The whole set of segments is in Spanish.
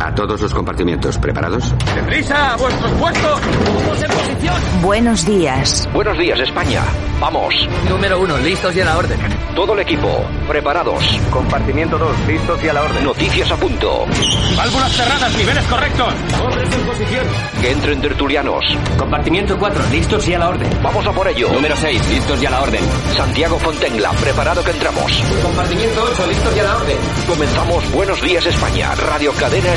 A todos los compartimientos, ¿preparados? ¡Deprisa! ¡A vuestros puestos! ¡Todos en posición! Buenos días. Buenos días, España. Vamos. Número uno, listos y a la orden. Todo el equipo, preparados. Compartimiento 2, listos y a la orden. Noticias a punto. Válvulas cerradas, niveles correctos. Hombres en posición. Que entren tertulianos. Compartimiento 4, listos y a la orden. Vamos a por ello. Número 6, listos y a la orden. Santiago Fontenla, preparado que entramos. Compartimiento 8, listos y a la orden. Comenzamos Buenos Días España, Radio Cadena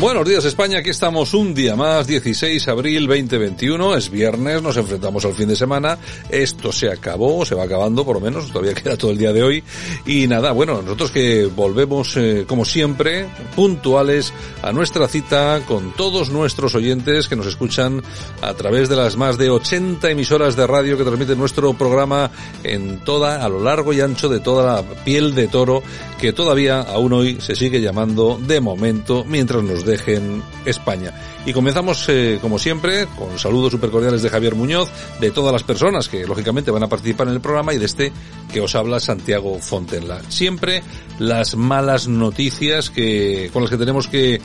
Buenos días España, aquí estamos un día más, 16 de abril 2021, es viernes, nos enfrentamos al fin de semana, esto se acabó, se va acabando por lo menos, todavía queda todo el día de hoy. Y nada, bueno, nosotros que volvemos eh, como siempre, puntuales a nuestra cita con todos nuestros oyentes que nos escuchan a través de las más de 80 emisoras de radio que transmiten nuestro programa en toda, a lo largo y ancho de toda la piel de toro que todavía aún hoy se sigue llamando de momento mientras nos dejen España. Y comenzamos, eh, como siempre, con saludos super cordiales de Javier Muñoz, de todas las personas que lógicamente van a participar en el programa y de este que os habla Santiago Fontenla. Siempre las malas noticias que, con las que tenemos que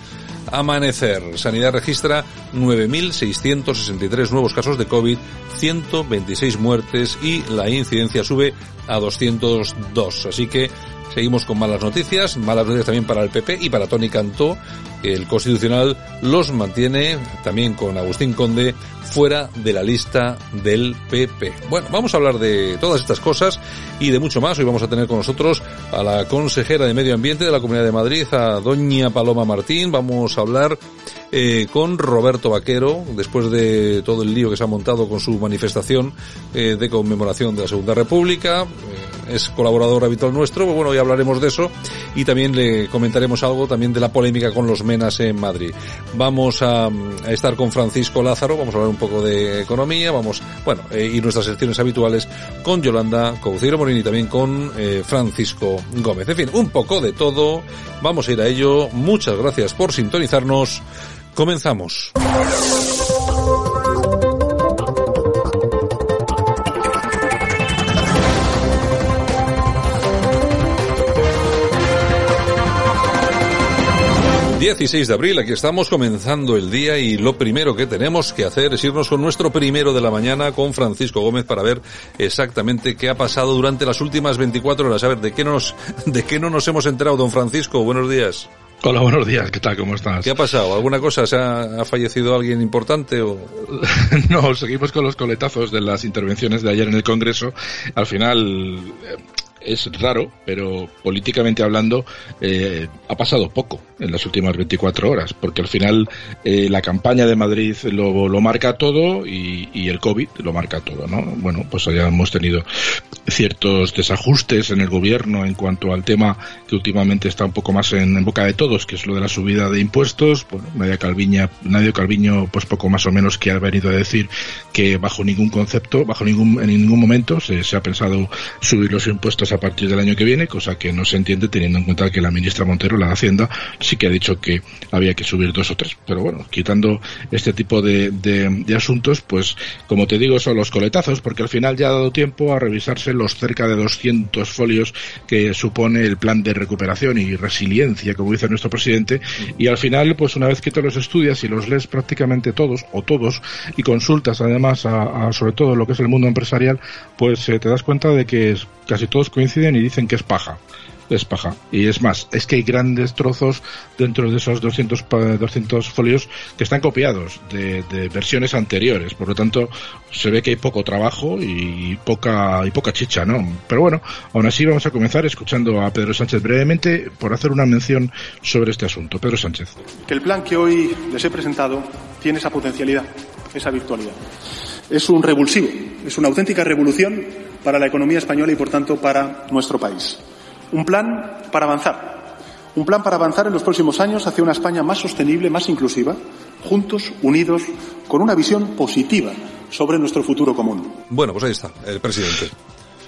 amanecer. Sanidad registra 9.663 nuevos casos de COVID, 126 muertes y la incidencia sube a 202. Así que Seguimos con malas noticias, malas noticias también para el PP y para Tony Cantó, que el Constitucional los mantiene también con Agustín Conde fuera de la lista del PP. Bueno, vamos a hablar de todas estas cosas y de mucho más. Hoy vamos a tener con nosotros a la consejera de Medio Ambiente de la Comunidad de Madrid, a doña Paloma Martín. Vamos a hablar eh, con Roberto Vaquero, después de todo el lío que se ha montado con su manifestación eh, de conmemoración de la Segunda República. Eh, es colaborador habitual nuestro, bueno, hoy hablaremos de eso y también le comentaremos algo también de la polémica con los Menas en Madrid. Vamos a, estar con Francisco Lázaro, vamos a hablar un poco de economía, vamos, bueno, eh, y nuestras secciones habituales con Yolanda Couceiro Morini y también con eh, Francisco Gómez. En fin, un poco de todo, vamos a ir a ello. Muchas gracias por sintonizarnos. Comenzamos. 16 de abril, aquí estamos comenzando el día y lo primero que tenemos que hacer es irnos con nuestro primero de la mañana con Francisco Gómez para ver exactamente qué ha pasado durante las últimas 24 horas. A ver, ¿de qué nos, de qué no nos hemos enterado, don Francisco? Buenos días. Hola, buenos días, ¿qué tal? ¿Cómo estás? ¿Qué ha pasado? ¿Alguna cosa? ¿Se ha, ha fallecido alguien importante o...? no, seguimos con los coletazos de las intervenciones de ayer en el Congreso. Al final, es raro, pero políticamente hablando eh, ha pasado poco en las últimas 24 horas, porque al final eh, la campaña de Madrid lo, lo marca todo y, y, el COVID lo marca todo, ¿no? Bueno, pues ya hemos tenido ciertos desajustes en el gobierno en cuanto al tema que últimamente está un poco más en, en boca de todos, que es lo de la subida de impuestos. Bueno, Nadia Calviña, Nadia Calviño, pues poco más o menos que ha venido a decir que bajo ningún concepto, bajo ningún, en ningún momento se, se ha pensado subir los impuestos a partir del año que viene, cosa que no se entiende teniendo en cuenta que la ministra Montero, la de Hacienda, sí que ha dicho que había que subir dos o tres. Pero bueno, quitando este tipo de, de, asuntos, pues como te digo, son los coletazos, porque al final ya ha dado tiempo a revisarse los cerca de 200 folios que supone el plan de recuperación y resiliencia, como dice nuestro presidente, y al final, pues una vez que te los estudias y los lees prácticamente todos o todos y consultas además a, a sobre todo lo que es el mundo empresarial, pues eh, te das cuenta de que casi todos coinciden y dicen que es paja es paja. Y es más, es que hay grandes trozos dentro de esos 200, 200 folios que están copiados de, de, versiones anteriores. Por lo tanto, se ve que hay poco trabajo y poca, y poca chicha, ¿no? Pero bueno, aún así vamos a comenzar escuchando a Pedro Sánchez brevemente por hacer una mención sobre este asunto. Pedro Sánchez. Que el plan que hoy les he presentado tiene esa potencialidad, esa virtualidad. Es un revulsivo, es una auténtica revolución para la economía española y, por tanto, para nuestro país. Un plan para avanzar. Un plan para avanzar en los próximos años hacia una España más sostenible, más inclusiva, juntos, unidos, con una visión positiva sobre nuestro futuro común. Bueno, pues ahí está, el presidente.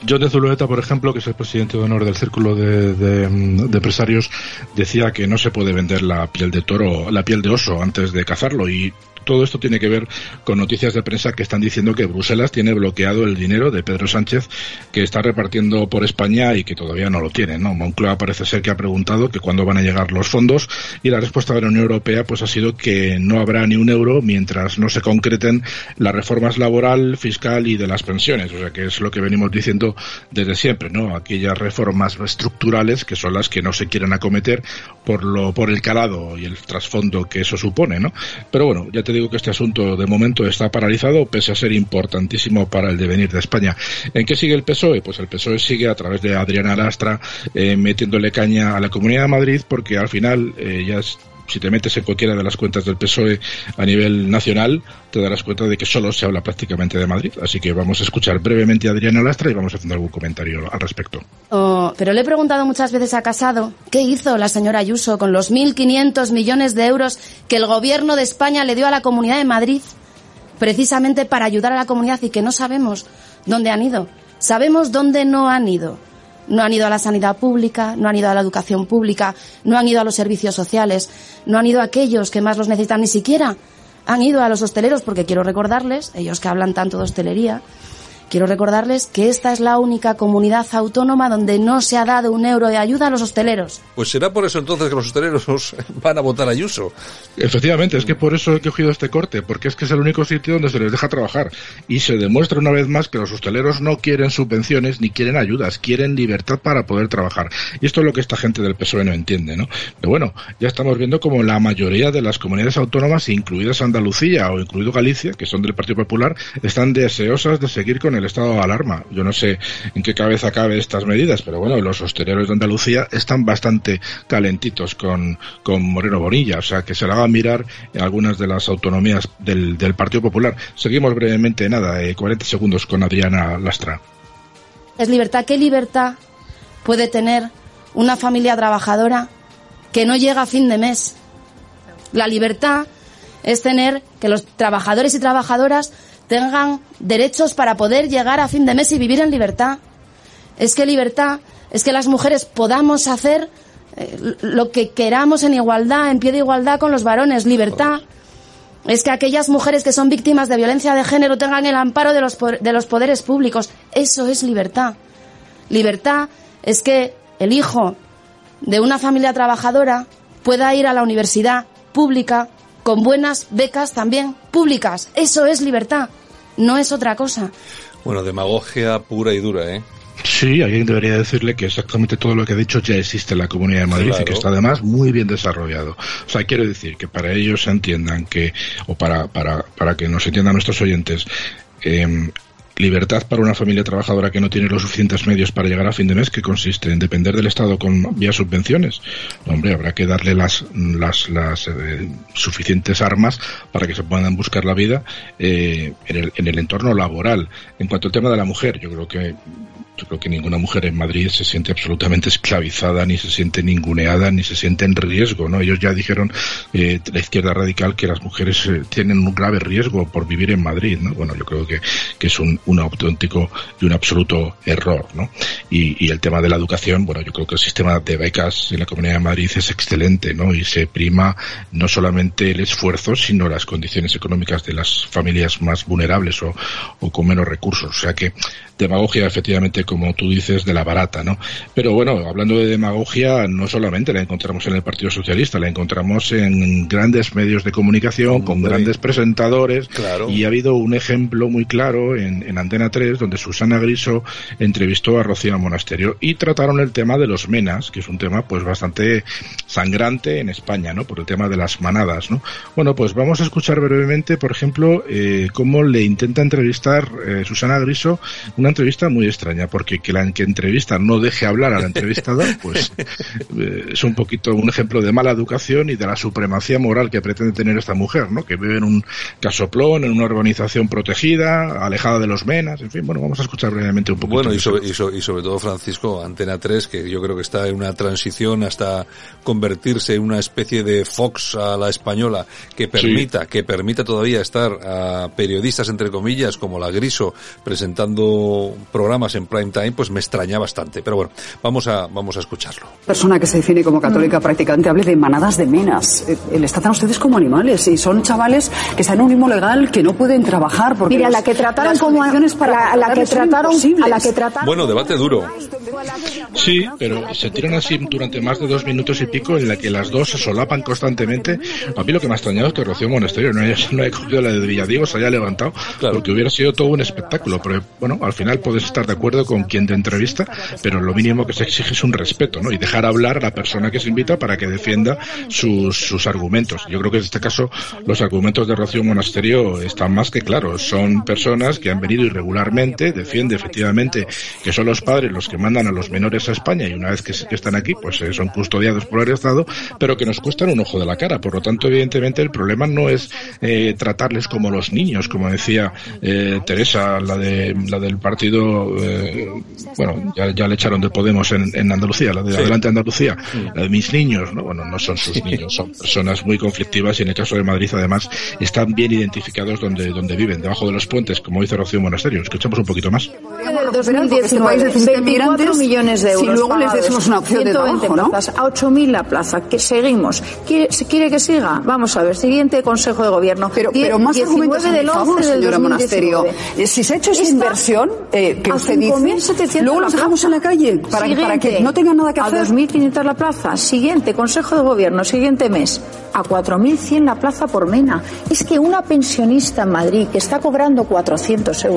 John de Zulueta, por ejemplo, que es el presidente de honor del Círculo de, de, de, Empresarios, decía que no se puede vender la piel de toro, la piel de oso antes de cazarlo y todo esto tiene que ver con noticias de prensa que están diciendo que Bruselas tiene bloqueado el dinero de Pedro Sánchez que está repartiendo por España y que todavía no lo tiene. ¿no? Moncloa parece ser que ha preguntado que cuándo van a llegar los fondos y la respuesta de la Unión Europea pues ha sido que no habrá ni un euro mientras no se concreten las reformas laboral, fiscal y de las pensiones. O sea que es lo que venimos diciendo desde siempre, ¿no? Aquellas reformas estructurales que son las que no se quieren acometer por lo por el calado y el trasfondo que eso supone, ¿no? Pero bueno, ya te digo que este asunto de momento está paralizado, pese a ser importantísimo para el devenir de España. ¿En qué sigue el PSOE? Pues el PSOE sigue a través de Adriana Lastra eh, metiéndole caña a la Comunidad de Madrid porque al final eh, ya es si te metes en cualquiera de las cuentas del PSOE a nivel nacional, te darás cuenta de que solo se habla prácticamente de Madrid. Así que vamos a escuchar brevemente a Adriana Lastra y vamos hacer algún comentario al respecto. Oh, pero le he preguntado muchas veces a Casado qué hizo la señora Ayuso con los 1.500 millones de euros que el gobierno de España le dio a la Comunidad de Madrid precisamente para ayudar a la comunidad y que no sabemos dónde han ido. Sabemos dónde no han ido no han ido a la sanidad pública, no han ido a la educación pública, no han ido a los servicios sociales, no han ido a aquellos que más los necesitan ni siquiera. Han ido a los hosteleros porque quiero recordarles, ellos que hablan tanto de hostelería, Quiero recordarles que esta es la única comunidad autónoma donde no se ha dado un euro de ayuda a los hosteleros. Pues será por eso entonces que los hosteleros van a votar a Ayuso. Efectivamente, es que por eso he cogido este corte, porque es que es el único sitio donde se les deja trabajar. Y se demuestra una vez más que los hosteleros no quieren subvenciones ni quieren ayudas, quieren libertad para poder trabajar. Y esto es lo que esta gente del PSOE no entiende, ¿no? Pero bueno, ya estamos viendo como la mayoría de las comunidades autónomas, incluidas Andalucía o incluido Galicia, que son del Partido Popular, están deseosas de seguir con el estado alarma. Yo no sé en qué cabeza cabe estas medidas, pero bueno, los hosteleros de Andalucía están bastante calentitos con, con Moreno Bonilla, o sea que se la va a mirar en algunas de las autonomías del, del Partido Popular. Seguimos brevemente, nada, eh, 40 segundos con Adriana Lastra. Es libertad. ¿Qué libertad puede tener una familia trabajadora que no llega a fin de mes? La libertad es tener que los trabajadores y trabajadoras tengan derechos para poder llegar a fin de mes y vivir en libertad. Es que libertad es que las mujeres podamos hacer eh, lo que queramos en igualdad, en pie de igualdad con los varones. Libertad es que aquellas mujeres que son víctimas de violencia de género tengan el amparo de los, de los poderes públicos. Eso es libertad. Libertad es que el hijo de una familia trabajadora pueda ir a la universidad pública con buenas becas también públicas. Eso es libertad, no es otra cosa. Bueno, demagogia pura y dura, ¿eh? Sí, alguien debería decirle que exactamente todo lo que ha dicho ya existe en la Comunidad de Madrid claro. y que está además muy bien desarrollado. O sea, quiero decir que para ellos se entiendan que, o para, para, para que nos entiendan nuestros oyentes, eh, libertad para una familia trabajadora que no tiene los suficientes medios para llegar a fin de mes, que consiste en depender del Estado con vía subvenciones. Hombre, habrá que darle las, las, las eh, suficientes armas para que se puedan buscar la vida eh, en, el, en el entorno laboral. En cuanto al tema de la mujer, yo creo que yo creo que ninguna mujer en Madrid se siente absolutamente esclavizada, ni se siente ninguneada, ni se siente en riesgo, ¿no? Ellos ya dijeron, eh, la izquierda radical, que las mujeres eh, tienen un grave riesgo por vivir en Madrid, ¿no? Bueno, yo creo que es un, un auténtico y un absoluto error, ¿no? Y, y el tema de la educación, bueno, yo creo que el sistema de becas en la Comunidad de Madrid es excelente, ¿no? Y se prima no solamente el esfuerzo, sino las condiciones económicas de las familias más vulnerables o, o con menos recursos. O sea que demagogia efectivamente como tú dices, de la barata, ¿no? Pero bueno, hablando de demagogia, no solamente la encontramos en el Partido Socialista, la encontramos en grandes medios de comunicación, con grandes presentadores, claro. y ha habido un ejemplo muy claro en, en en Antena 3, donde Susana Griso entrevistó a Rocío Monasterio y trataron el tema de los menas, que es un tema pues bastante sangrante en España, ¿no? Por el tema de las manadas, ¿no? Bueno, pues vamos a escuchar brevemente, por ejemplo, eh, cómo le intenta entrevistar eh, Susana Griso, una entrevista muy extraña, porque que la que entrevista no deje hablar a la entrevistada, pues eh, es un poquito un ejemplo de mala educación y de la supremacía moral que pretende tener esta mujer, ¿no? Que vive en un casoplón, en una urbanización protegida, alejada de los menas, en fin, bueno, vamos a escuchar brevemente un poco. Bueno, y sobre, y, sobre todo, Francisco, Antena 3, que yo creo que está en una transición hasta convertirse en una especie de Fox a la española, que permita, que permita todavía estar a periodistas, entre comillas, como la Griso, presentando programas en prime time, pues me extraña bastante. Pero bueno, vamos a, vamos a escucharlo. Persona que se define como católica practicante hable de manadas de menas. Eh, les tratan ustedes como animales y son chavales que están en un ritmo legal que no pueden trabajar porque Mira, la que trataron como para la, que trataron a la que trataron Bueno, debate duro. Sí, pero se tiran así durante más de dos minutos y pico en la que las dos se solapan constantemente. A mí lo que me ha extrañado es que Rocío Monasterio no haya, no haya cogido la de Villadiego, se haya levantado, porque hubiera sido todo un espectáculo. Pero bueno, al final puedes estar de acuerdo con quien te entrevista, pero lo mínimo que se exige es un respeto, ¿no? Y dejar hablar a la persona que se invita para que defienda sus, sus argumentos. Yo creo que en este caso los argumentos de Rocío Monasterio están más que claros. Son personas que han venido irregularmente, defiende efectivamente que son los padres los que mandan a los menores a España y una vez que, están aquí, pues eh, son custodiados por el Estado, pero que nos cuestan un ojo de la cara. Por lo tanto, evidentemente, el problema no es eh, tratarles como los niños, como decía eh, Teresa, la, de, la del partido, bueno, ya, le echaron de Podemos en, Andalucía, la de Adelante Andalucía, la de mis niños, ¿no? Bueno, no son sus niños, son personas muy conflictivas y en el caso de Madrid, además, están bien identificados donde, donde viven, debajo de los puentes, como dice Rocío Monasterio. Escuchamos un poquito más. 2019, 24 millones de euros. Si luego les decimos una opción de trabajo, ¿no? plazas, a 8.000 la plaza. Que seguimos. ¿Quiere, ¿Quiere que siga? Vamos a ver. Siguiente Consejo de Gobierno. Pero, pero más argumentos del favor, señora Monasterio. Eh, si se ha hecho esa inversión eh, que usted dice, luego los dejamos en la calle para, para que no tengan nada que hacer. A 2.500 la plaza. Siguiente Consejo de Gobierno. Siguiente mes. A 4.100 la plaza por Mena. Es que una pensionista en Madrid que está cobrando 400 euros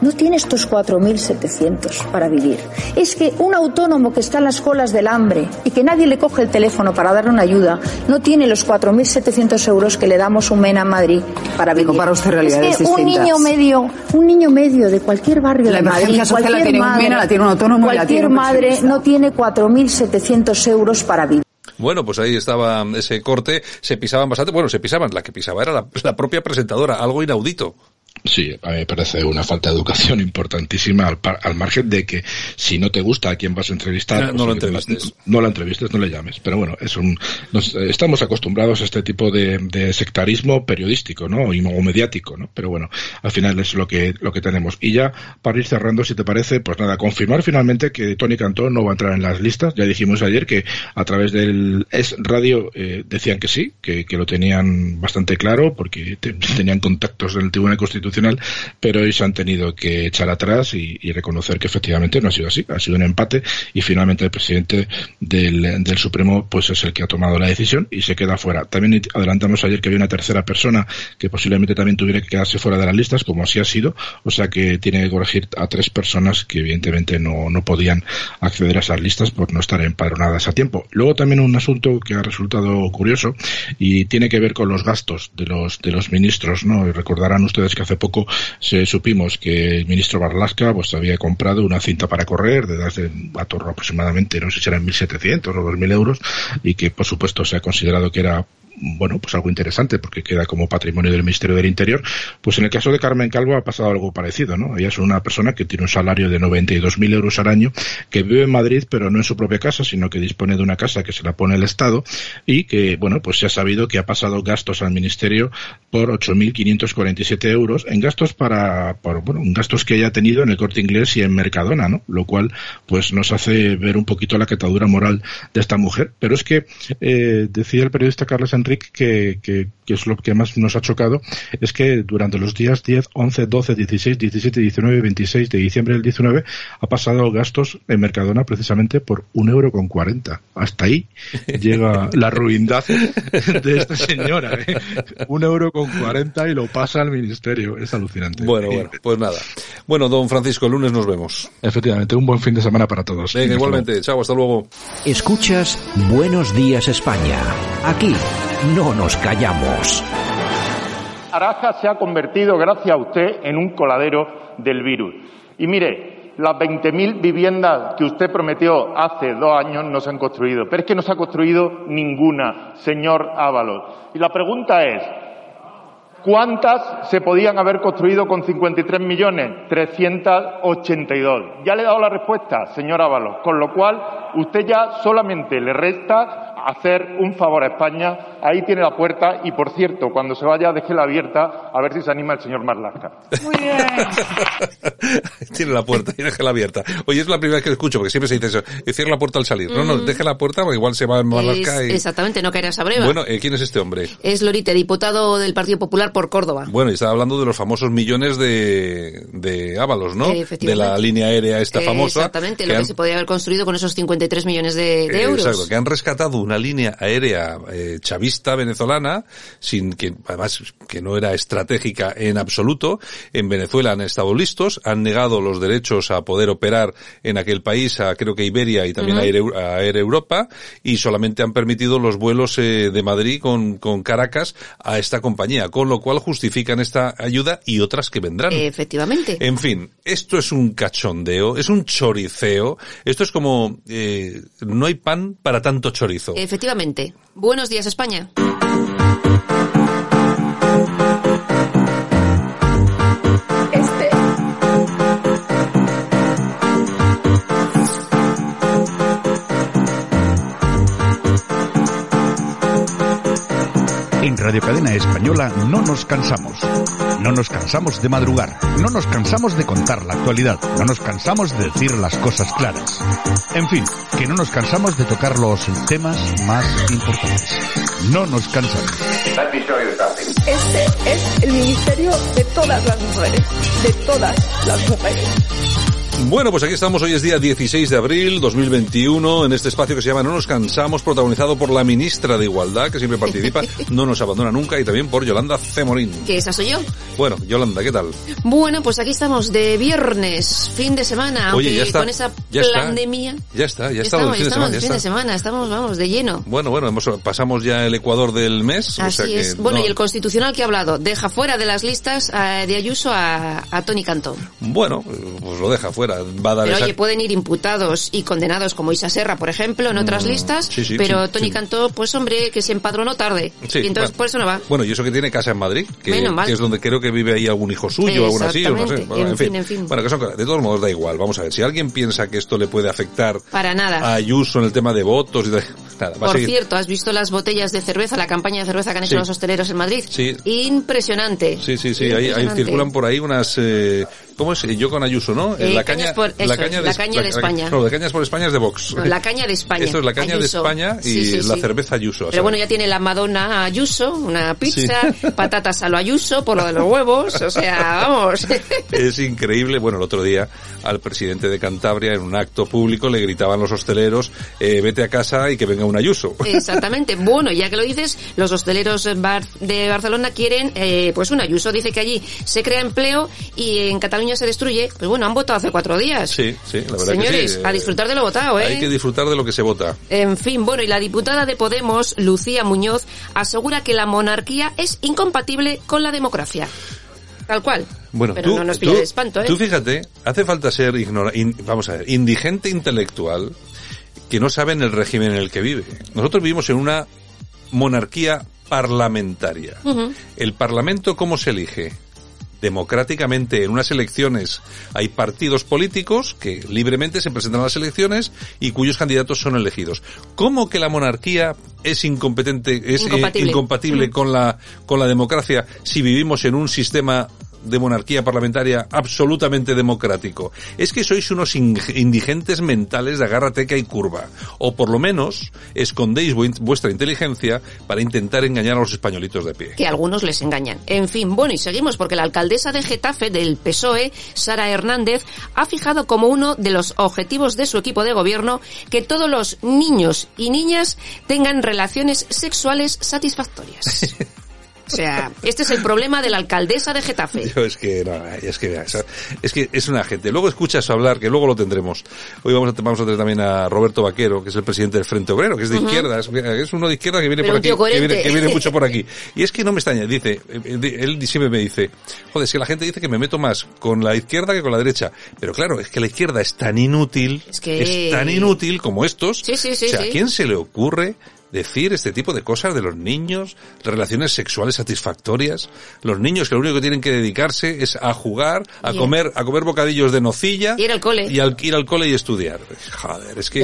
no tiene estos 4.700 para vivir. Es que un autónomo que está en las colas del hambre y que nadie le coge el teléfono para darle una ayuda, no tiene los 4.700 euros que le damos un MENA en Madrid para vivir. Para usted realidades es que un niño medio, un niño medio de cualquier barrio de Madrid, cualquier tiene madre, un la tiene un autónomo cualquier madre no tiene 4.700 euros para vivir. Bueno, pues ahí estaba ese corte, se pisaban bastante, bueno, se pisaban, la que pisaba era la propia presentadora, algo inaudito. Sí, a mí me parece una falta de educación importantísima al, al, margen de que si no te gusta a quien vas a entrevistar, no, lo entrevistes. No, la entrevistes, no le llames. Pero bueno, es un, estamos acostumbrados a este tipo de, de, sectarismo periodístico, ¿no? Y o mediático, ¿no? Pero bueno, al final es lo que, lo que tenemos. Y ya, para ir cerrando, si te parece, pues nada, confirmar finalmente que Tony Cantó no va a entrar en las listas. Ya dijimos ayer que a través del Es Radio eh, decían que sí, que, que, lo tenían bastante claro, porque tenían contactos en el Tribunal Constitucional pero hoy se han tenido que echar atrás y, reconocer que efectivamente no ha sido así, ha sido un empate y finalmente el presidente del, Supremo pues es el que ha tomado la decisión y se queda fuera. También adelantamos ayer que había una tercera persona que posiblemente también tuviera que quedarse fuera de las listas, como así ha sido, o sea que tiene que corregir a tres personas que evidentemente no, no podían acceder a esas listas por no estar empadronadas a tiempo. Luego también un asunto que ha resultado curioso y tiene que ver con los gastos de los de los ministros, ¿no? Recordarán ustedes que hace poco se supimos que el ministro Barlasca pues había comprado una cinta para correr de edad de a torno aproximadamente, no sé si eran 1.700 o 2.000 euros y que por supuesto se ha considerado que era bueno, pues algo interesante porque queda como patrimonio del Ministerio del Interior. Pues en el caso de Carmen Calvo ha pasado algo parecido, ¿no? Ella es una persona que tiene un salario de 92.000 euros al año, que vive en Madrid, pero no en su propia casa, sino que dispone de una casa que se la pone el Estado y que, bueno, pues se ha sabido que ha pasado gastos al Ministerio por 8.547 euros en gastos para, por, bueno, gastos que haya tenido en el Corte Inglés y en Mercadona, ¿no? Lo cual, pues nos hace ver un poquito la catadura moral de esta mujer. Pero es que, eh, decía el periodista Carlos Enrique, que, que, que, es lo que más nos ha chocado, es que durante los días 10, 11, 12, 16, 17, 19 26 de diciembre del 19 ha pasado gastos en Mercadona precisamente por un euro con 40. Hasta ahí llega la ruindad de esta señora. ¿eh? Un euro con 40 y lo pasa al ministerio. Es alucinante. Bueno, bueno, pues nada. Bueno, don Francisco, el lunes nos vemos. Efectivamente, un buen fin de semana para todos. Venga, igualmente. Chao, hasta luego. Escuchas Buenos Días España. Aquí no nos callamos. Araja se ha convertido, gracias a usted, en un coladero del virus. Y mire, las 20.000 viviendas que usted prometió hace dos años no se han construido. Pero es que no se ha construido ninguna, señor Ábalos. Y la pregunta es, ¿cuántas se podían haber construido con 53 millones? 382. Ya le he dado la respuesta, señor Ábalos. Con lo cual, usted ya solamente le resta hacer un favor a España. Ahí tiene la puerta y, por cierto, cuando se vaya, déjela abierta a ver si se anima el señor Marlasca. Muy bien. tiene la puerta y déjela abierta. Oye, es la primera vez que escucho, porque siempre se dice eso. Cierra la puerta al salir. No, no, Mm. deje la puerta porque igual se va a Marlasca Es- y... Exactamente, no caerás a breva. Bueno, eh, ¿quién es este hombre? Es Lorite, diputado del Partido Popular por Córdoba. Bueno, y estaba hablando de los famosos millones de, de Ábalos, ¿no? Eh, efectivamente. De la línea aérea esta Eh, famosa. Exactamente, lo han- que se podía haber construido con esos 53 millones de, de Eh, euros. Exacto, que han rescatado una línea aérea eh, chavista venezolana, sin que, además, que no era estratégica en absoluto. En Venezuela han estado listos, han negado los derechos a poder operar en aquel país, a creo que Iberia y también Air, Eu- a Air Europa, y solamente han permitido los vuelos eh, de Madrid con, con Caracas a esta compañía, con lo cual justifican esta ayuda y otras que vendrán. Efectivamente. En fin, esto es un cachondeo, es un choriceo, esto es como eh, no hay pan para tanto chorizo. Efectivamente. Buenos días, España. Este. Radio Cadena Española no nos cansamos. No nos cansamos de madrugar. No nos cansamos de contar la actualidad. No nos cansamos de decir las cosas claras. En fin, que no nos cansamos de tocar los temas más importantes. No nos cansamos. Este es el ministerio de todas las mujeres. De todas las mujeres. Bueno, pues aquí estamos, hoy es día 16 de abril 2021, en este espacio que se llama No nos cansamos, protagonizado por la ministra de Igualdad, que siempre participa, no nos abandona nunca, y también por Yolanda Cemorín. Que esa soy yo. Bueno, Yolanda, ¿qué tal? Bueno, pues aquí estamos de viernes, fin de semana, Oye, ya está, con esa ya está. pandemia. Ya está, ya estamos, estamos, el fin de semana, ya fin de está. semana, estamos, vamos, de lleno. Bueno, bueno, hemos, pasamos ya el Ecuador del mes. o Así que es. Bueno, no- y el constitucional que ha hablado deja fuera de las listas eh, de Ayuso a, a Tony Cantó. Bueno, pues lo deja fuera. Va a dar Pero esa- oye, pueden ir imputados y condenados como Isa Serra, por ejemplo, en otras Mm, listas, sí, sí, pero sí, Tony. Cantó, pues hombre, que se empadronó tarde. Sí, y entonces por eso no va. Bueno, y eso que tiene casa en Madrid, que, es donde creo que vive ahí algún hijo suyo algo así, o no sé. Bueno, En fin, fin. en fin. Bueno, que son, de todos modos da igual. Vamos a ver, si alguien piensa que esto le puede afectar Para nada. a Ayuso en el tema de votos y de, nada, va Por cierto, ¿has visto las botellas de cerveza, la campaña de cerveza que han hecho los hosteleros en Madrid? Sí. Impresionante. Sí, sí, sí, ahí, ahí circulan por ahí unas, eh, ¿cómo es? Yo con Ayuso, ¿no? Eh, la caña, por- eso es, la caña de España. No, de cañas por España es de Vox. No, la caña de España. Esto es la caña Ayuso. de España y Sí, sí, la sí. cerveza Ayuso. Pero bueno, ya tiene la Madonna Ayuso, una pizza, patatas a lo Ayuso por lo de los huevos, o sea, vamos. Es increíble. Bueno, el otro día al presidente de Cantabria en un acto público le gritaban los hosteleros, eh, vete a casa y que venga un Ayuso. Exactamente. Bueno, ya que lo dices, los hosteleros de Barcelona quieren, eh, pues un Ayuso dice que allí se crea empleo y en Cataluña se destruye. Pues bueno, han votado hace cuatro días. Sí, sí, la verdad Señores, que sí. a disfrutar de lo votado, ¿eh? Hay que disfrutar de lo que se vota. En fin, bueno, y la diputada de Podemos, Lucía Muñoz, asegura que la monarquía es incompatible con la democracia. Tal cual. Bueno, Pero tú, no nos tú- de espanto, ¿eh? tú fíjate, hace falta ser ignora, in- vamos a ver, indigente intelectual que no sabe en el régimen en el que vive. Nosotros vivimos en una monarquía parlamentaria. ¿El Parlamento cómo se elige? Democráticamente, en unas elecciones hay partidos políticos que libremente se presentan a las elecciones y cuyos candidatos son elegidos. ¿Cómo que la monarquía es incompetente, es eh, Incompatible. incompatible Mm. con la, con la democracia si vivimos en un sistema de monarquía parlamentaria absolutamente democrático. Es que sois unos indigentes mentales de agarra teca y curva. O por lo menos escondéis vuestra inteligencia para intentar engañar a los españolitos de pie. Que algunos les engañan. En fin, bueno, y seguimos porque la alcaldesa de Getafe del PSOE, Sara Hernández, ha fijado como uno de los objetivos de su equipo de gobierno que todos los niños y niñas tengan relaciones sexuales satisfactorias. O sea, este es el problema de la alcaldesa de Getafe. Yo es que, no, es que, es que es una gente. Luego escuchas hablar, que luego lo tendremos. Hoy vamos a, vamos a tener también a Roberto Vaquero, que es el presidente del Frente Obrero, que es de izquierda, es, uno de izquierda que viene por aquí, que viene, que viene, mucho por aquí. Y es que no me extraña, dice, eh, él siempre me dice, joder, que la gente dice que me meto más con la izquierda que con la derecha. Pero claro, es que la izquierda es tan inútil, es, que... es tan inútil como estos. Sí, sí, sí, o sea, ¿a quién se le ocurre decir este tipo de cosas de los niños, relaciones sexuales satisfactorias, los niños que lo único que tienen que dedicarse es a jugar, a comer, a comer bocadillos de nocilla ir al cole y al ir al cole y estudiar. Joder, es que,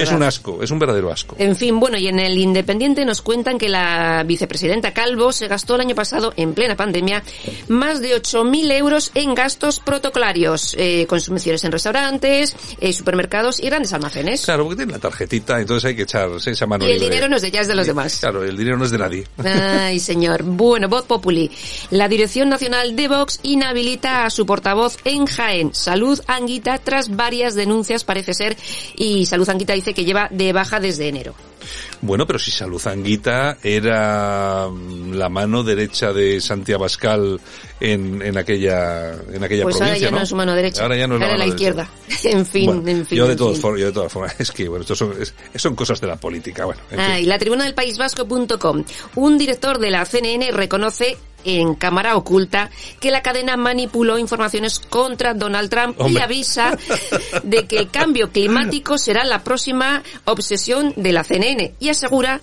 es, un asco, es un verdadero asco. En fin, bueno, y en el Independiente nos cuentan que la vicepresidenta Calvo se gastó el año pasado en plena pandemia más de 8.000 euros en gastos protocolarios, eh, consumiciones en restaurantes, eh, supermercados y grandes almacenes. Claro, porque tiene la tarjetita, entonces hay que echarse esa mano dinero no es de ella, es de los demás. Claro, el dinero no es de nadie. Ay, señor. Bueno, voz populi. La Dirección Nacional de Vox inhabilita a su portavoz en Jaén, Salud Anguita, tras varias denuncias, parece ser, y Salud Anguita dice que lleva de baja desde enero. Bueno, pero si Salud Anguita era la mano derecha de Santiago Abascal en, en aquella en aquella pues provincia, ahora ya ¿no? es su mano derecha. Ahora ya no es la, la izquierda. en fin, en fin. Yo de, todas formas, yo de todas formas, es que bueno, esto son, son cosas de la política, bueno. ah, y la tribuna del País Vasco.com. Un director de la CNN reconoce en cámara oculta que la cadena manipuló informaciones contra Donald Trump y avisa de que el cambio climático será la próxima obsesión de la CNN y asegura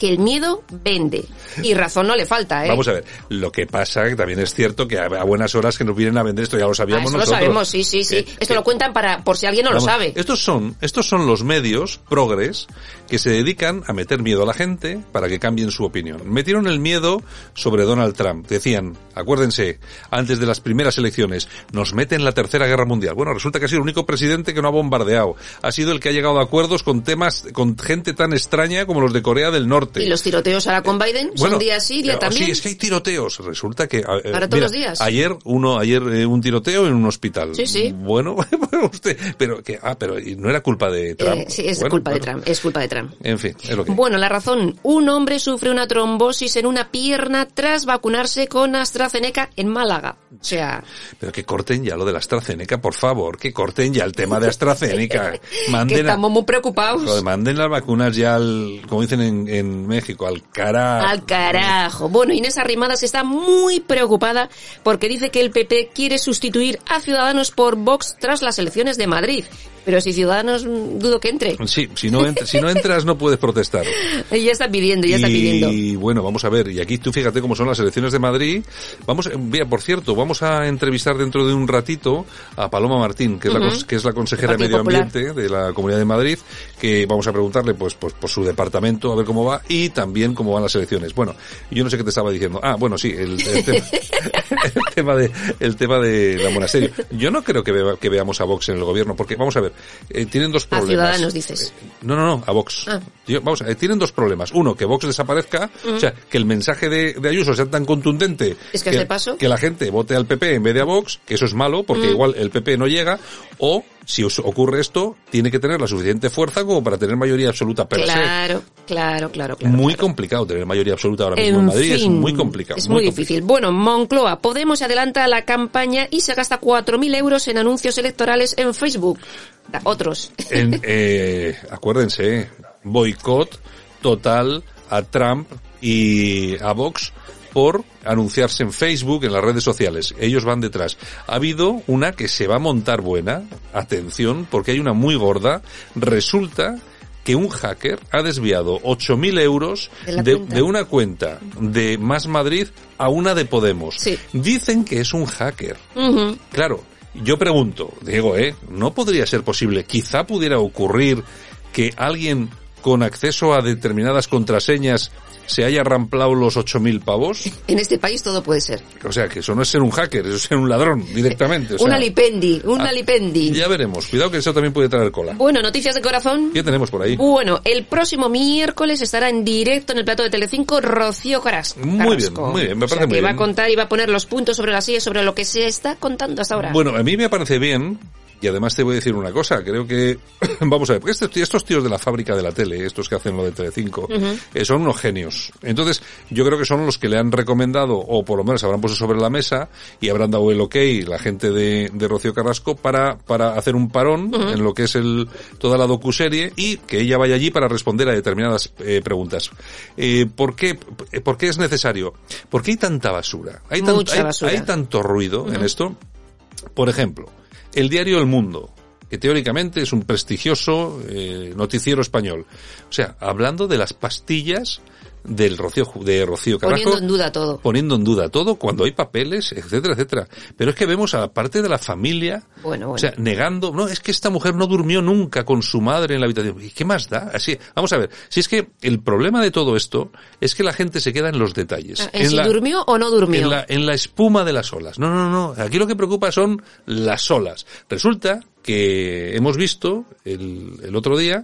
que el miedo vende. Y razón no le falta, ¿eh? Vamos a ver, lo que pasa que también es cierto que a, buenas horas que nos vienen a vender esto, ya lo sabíamos ah, nosotros. lo sabemos, sí, sí, sí. esto lo cuentan para, por si alguien no lo sabe. Estos son, estos son los medios progres que se dedican a meter miedo a la gente para que cambien su opinión. Metieron el miedo sobre Donald Trump. Decían, acuérdense, antes de las primeras elecciones, nos meten la tercera guerra mundial. Bueno, resulta que ha sido el único presidente que no ha bombardeado. Ha sido el que ha llegado a acuerdos con temas, con gente tan extraña como los de Corea del Norte ¿Y los tiroteos ahora con Biden? ¿Son día sí, día también? Sí, es que hay tiroteos. Resulta que... Eh, ¿Para todos los días? Ayer, uno, ayer eh, un tiroteo en un hospital. Sí, sí. Bueno, usted, pero que, ah, pero no era culpa de Trump. Eh, sí, es culpa de Trump, es culpa de Trump. En fin, es lo que... Bueno, la razón. Un hombre sufre una trombosis en una pierna tras vacunarse con AstraZeneca en Málaga. O sea... Pero que corten ya lo de la AstraZeneca, por favor, que corten ya el tema de AstraZeneca. Manden que estamos muy preocupados. manden las vacunas ya al, como dicen en, en México, al carajo. Al carajo. Bueno, Inés Arrimadas está muy preocupada porque dice que el PP quiere sustituir a Ciudadanos por Vox tras las elecciones de Madrid. Pero si Ciudadanos mm, dudo que entre. Sí, si no, si no entras no puedes protestar. ya está pidiendo, ya está pidiendo. Y bueno, vamos a ver, y aquí tú fíjate cómo son las elecciones de Madrid. Vamos, mira, por cierto, vamos a entrevistar dentro de un ratito a Paloma Martín, que es, la, que es la consejera de Medio Ambiente de la Comunidad de Madrid, que vamos a preguntarle pues, pues por su departamento, a ver cómo va, y también cómo van las elecciones. Bueno, yo no sé qué te estaba diciendo. Ah, bueno, sí, el, tema, de el tema de la monasterio. Yo no creo que, que veamos a Vox en el gobierno, porque vamos a ver, eh, tienen dos problemas. A Ciudadanos dices. Eh, no, no, no, a Vox. Ah. vamos, eh, tienen dos problemas. Uno, que Vox desaparezca, o sea, que el mensaje de, de, Ayuso sea tan contundente es que, paso. que la gente vote al PP en vez de a Vox, que eso es malo, porque igual el PP no llega, o si os ocurre esto, tiene que tener la suficiente fuerza como para tener mayoría absoluta per claro, Claro, claro, claro. Muy complicado tener mayoría absoluta ahora mismo en, Madrid, es muy complicado. Es muy, difícil. Bueno, Moncloa, Podemos adelanta la campaña y se gasta 4.000 euros en anuncios electorales en Facebook. Otros. En, eh, acuérdense, boicot total a Trump y a Vox por anunciarse en Facebook, en las redes sociales. Ellos van detrás. Ha habido una que se va a montar buena, atención, porque hay una muy gorda. Resulta que un hacker ha desviado 8.000 euros de, una cuenta de Más Madrid a una de Podemos. Dicen que es un hacker. Claro, yo pregunto, Diego, ¿eh? ¿No podría ser posible? Quizá pudiera ocurrir que alguien con acceso a determinadas contraseñas se haya ramplado los 8.000 pavos. En este país todo puede ser. O sea, que eso no es ser un hacker, eso es ser un ladrón directamente. O sea, una lipendi, una ah, lipendi. Ya veremos. Cuidado que eso también puede traer cola. Bueno, noticias de corazón. ¿Qué tenemos por ahí? Bueno, el próximo miércoles estará en directo en el plato de Telecinco Rocío Carrasco. Muy bien, muy bien, me parece o sea, que muy va bien. a contar y va a poner los puntos sobre las sillas sobre lo que se está contando hasta ahora. Bueno, a mí me parece bien, y además te voy a decir una cosa, creo que, vamos a ver, porque estos, estos tíos de la fábrica de la tele, estos que hacen lo de Telecinco, eh, son unos genios. Entonces, yo creo que son los que le han recomendado, o por lo menos habrán puesto sobre la mesa, y habrán dado el ok, la gente de, de Rocío Carrasco, para, para hacer un parón en lo que es el, toda la docuserie, y que ella vaya allí para responder a determinadas eh, preguntas. Eh, ¿por, qué, ¿Por qué es necesario? ¿Por qué hay tanta basura? Hay, tan- hay- tanto ruido en esto. Por ejemplo, el diario El Mundo, que teóricamente es un prestigioso eh, noticiero español. O sea, hablando de las pastillas del Rocío, de Rocío Carrasco. Poniendo en duda todo. Poniendo en duda todo cuando hay papeles, etcétera, etcétera. Pero es que vemos a la parte de la familia, Bueno, bueno. o sea, negando, no, es que esta mujer no durmió nunca con su madre en la habitación. ¿Y qué más da? Así, vamos a ver, si es que el problema de todo esto es que la gente se queda en los detalles. Ah, ¿en si la- durmió o no durmió? en la, en la espuma de las olas. No, no, no. Aquí lo que preocupa son las olas. Resulta que hemos visto el, el otro día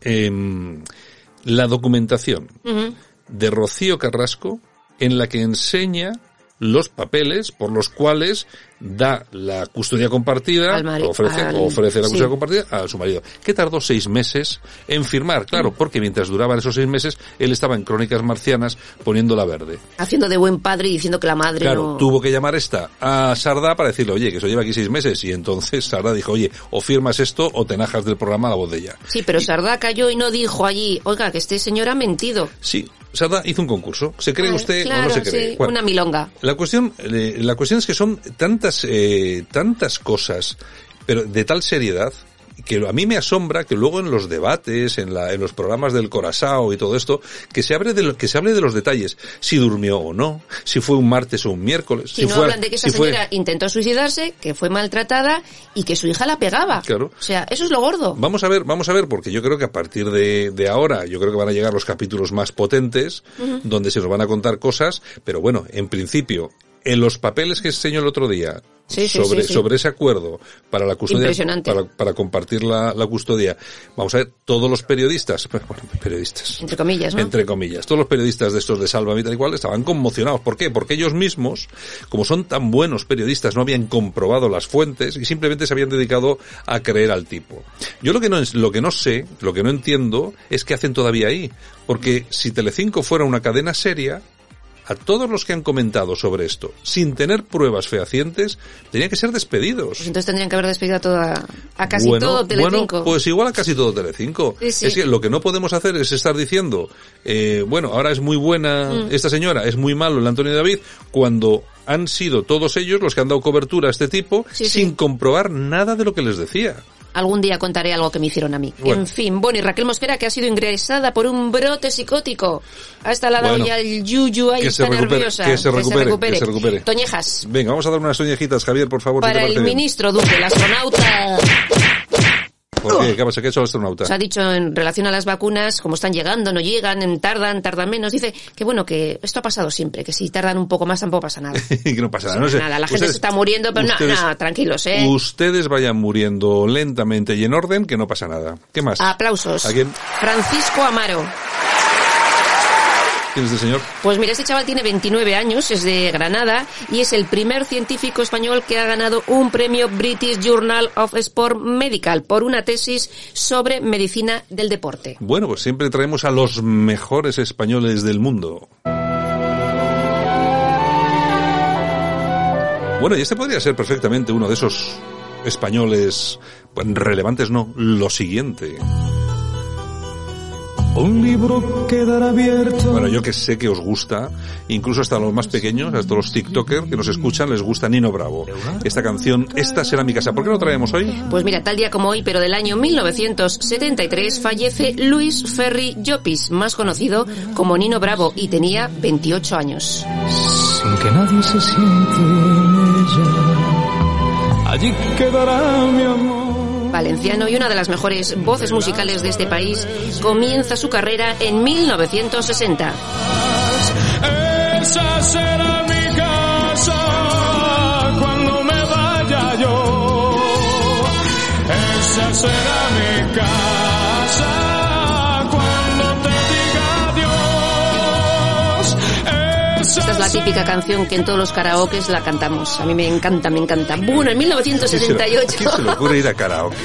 em, la documentación de Rocío Carrasco en la que enseña los papeles por los cuales da la custodia compartida, mari- ofrece, al- ofrece la custodia sí. compartida a su marido, que tardó seis meses en firmar, claro, porque mientras duraban esos seis meses, él estaba en Crónicas Marcianas poniéndola verde. Haciendo de buen padre y diciendo que la madre Claro, no... tuvo que llamar esta a Sarda para decirle, oye, que eso lleva aquí seis meses. Y entonces Sarda dijo, oye, o firmas esto o te najas del programa a la voz de ella. Sí, pero Sardá cayó y no dijo allí, oiga, que este señor ha mentido. Sí, Sarda hizo un concurso. ¿Se cree Ah, usted claro, o no se cree? sí, Bueno, una milonga. la cuestión, eh, la cuestión es que son tantas, eh, tantas cosas, pero de tal seriedad, que a mí me asombra que luego en los debates, en, la, en los programas del Corazao y todo esto, que se hable de lo, que se hable de los detalles, si durmió o no, si fue un martes o un miércoles, Si, si no fue, hablan de que esa si fue- señora intentó suicidarse, que fue maltratada y que su hija la pegaba. Claro. O sea, eso es lo gordo. Vamos a ver, vamos a ver, porque yo creo que a partir de, de ahora, yo creo que van a llegar los capítulos más potentes, donde se nos van a contar cosas, pero bueno, en principio, en los papeles que enseñó el otro día, Sí, sí, sobre, sí, sobre ese acuerdo para la custodia, para, para compartir la, la custodia, vamos a ver, todos los periodistas, bueno, periodistas, Entre comillas, ¿no? entre comillas. Todos los periodistas de estos de Salva y tal y cual estaban conmocionados. ¿Por qué? Porque ellos mismos, como son tan buenos periodistas, no habían comprobado las fuentes y simplemente se habían dedicado a creer al tipo. Yo lo que no lo que no sé, lo que no entiendo es qué hacen todavía ahí. Porque si Telecinco fuera una cadena seria, a todos los que han comentado sobre esto, sin tener pruebas fehacientes, tenían que ser despedidos. Pues entonces tendrían que haber despedido a, toda, a casi bueno, todo Telecinco. Bueno, pues igual a casi todo Telecinco. Sí, sí. Es que lo que no podemos hacer es estar diciendo, eh, bueno, ahora es muy buena Mm. esta señora, es muy malo el Antonio David, cuando han sido todos ellos los que han dado cobertura a este tipo sí. sin comprobar nada de lo que les decía. Algún día contaré algo que me hicieron a mí. Bueno. En fin, bueno, y Raquel Mosquera que ha sido ingresada por un brote psicótico. Hasta la dado Bueno, ya el yuyu ahí, que se está recupere, nerviosa. que se recupere, que se recupere. Toñejas. Venga, vamos a dar unas toñejitas, Javier, por favor. si Para el parece bien. ministro Duque, el astronauta. ¿Por qué? ¿Qué pasa? ¿Qué ha hecho el astronauta? Se ha dicho en relación a las vacunas, como están llegando, no llegan, tardan, tardan menos. Dice que bueno, que esto ha pasado siempre, que si tardan un poco más tampoco pasa nada. que no pasa nada. No sé. nada, la gente Ustedes- se está muriendo, pero no, ustedes- no, tranquilos, ¿eh? Ustedes vayan muriendo lentamente y en orden, que no pasa nada. ¿Qué más? Aplausos. ¿A quién? Francisco Amaro. ¿Quién es este señor? Pues mira, este chaval tiene 29 años, es de Granada y es el primer científico español que ha ganado un premio British Journal of Sport Medical por una tesis sobre medicina del deporte. Bueno, pues siempre traemos a los mejores españoles del mundo. Bueno, y este podría ser perfectamente uno de esos españoles pues, relevantes, no, lo siguiente. Un libro quedará abierto. Bueno, yo que sé que os gusta, incluso hasta los más pequeños, hasta los TikTokers que nos escuchan, les gusta Nino Bravo. Esta canción, Esta será mi casa. ¿Por qué lo traemos hoy? Pues mira, tal día como hoy, pero del año 1973, fallece Luis Ferry Llopis, más conocido como Nino Bravo, y tenía 28 años. Sin que nadie se siente en ella. Allí quedará mi amor. Valenciano y una de las mejores voces musicales de este país, comienza su carrera en 1960. Esa será mi casa cuando me vaya yo. Esa será mi casa Esta es la típica canción que en todos los karaokes la cantamos. A mí me encanta, me encanta. Bueno, en 1968... ¿Quién se le ocurre ir a karaoke?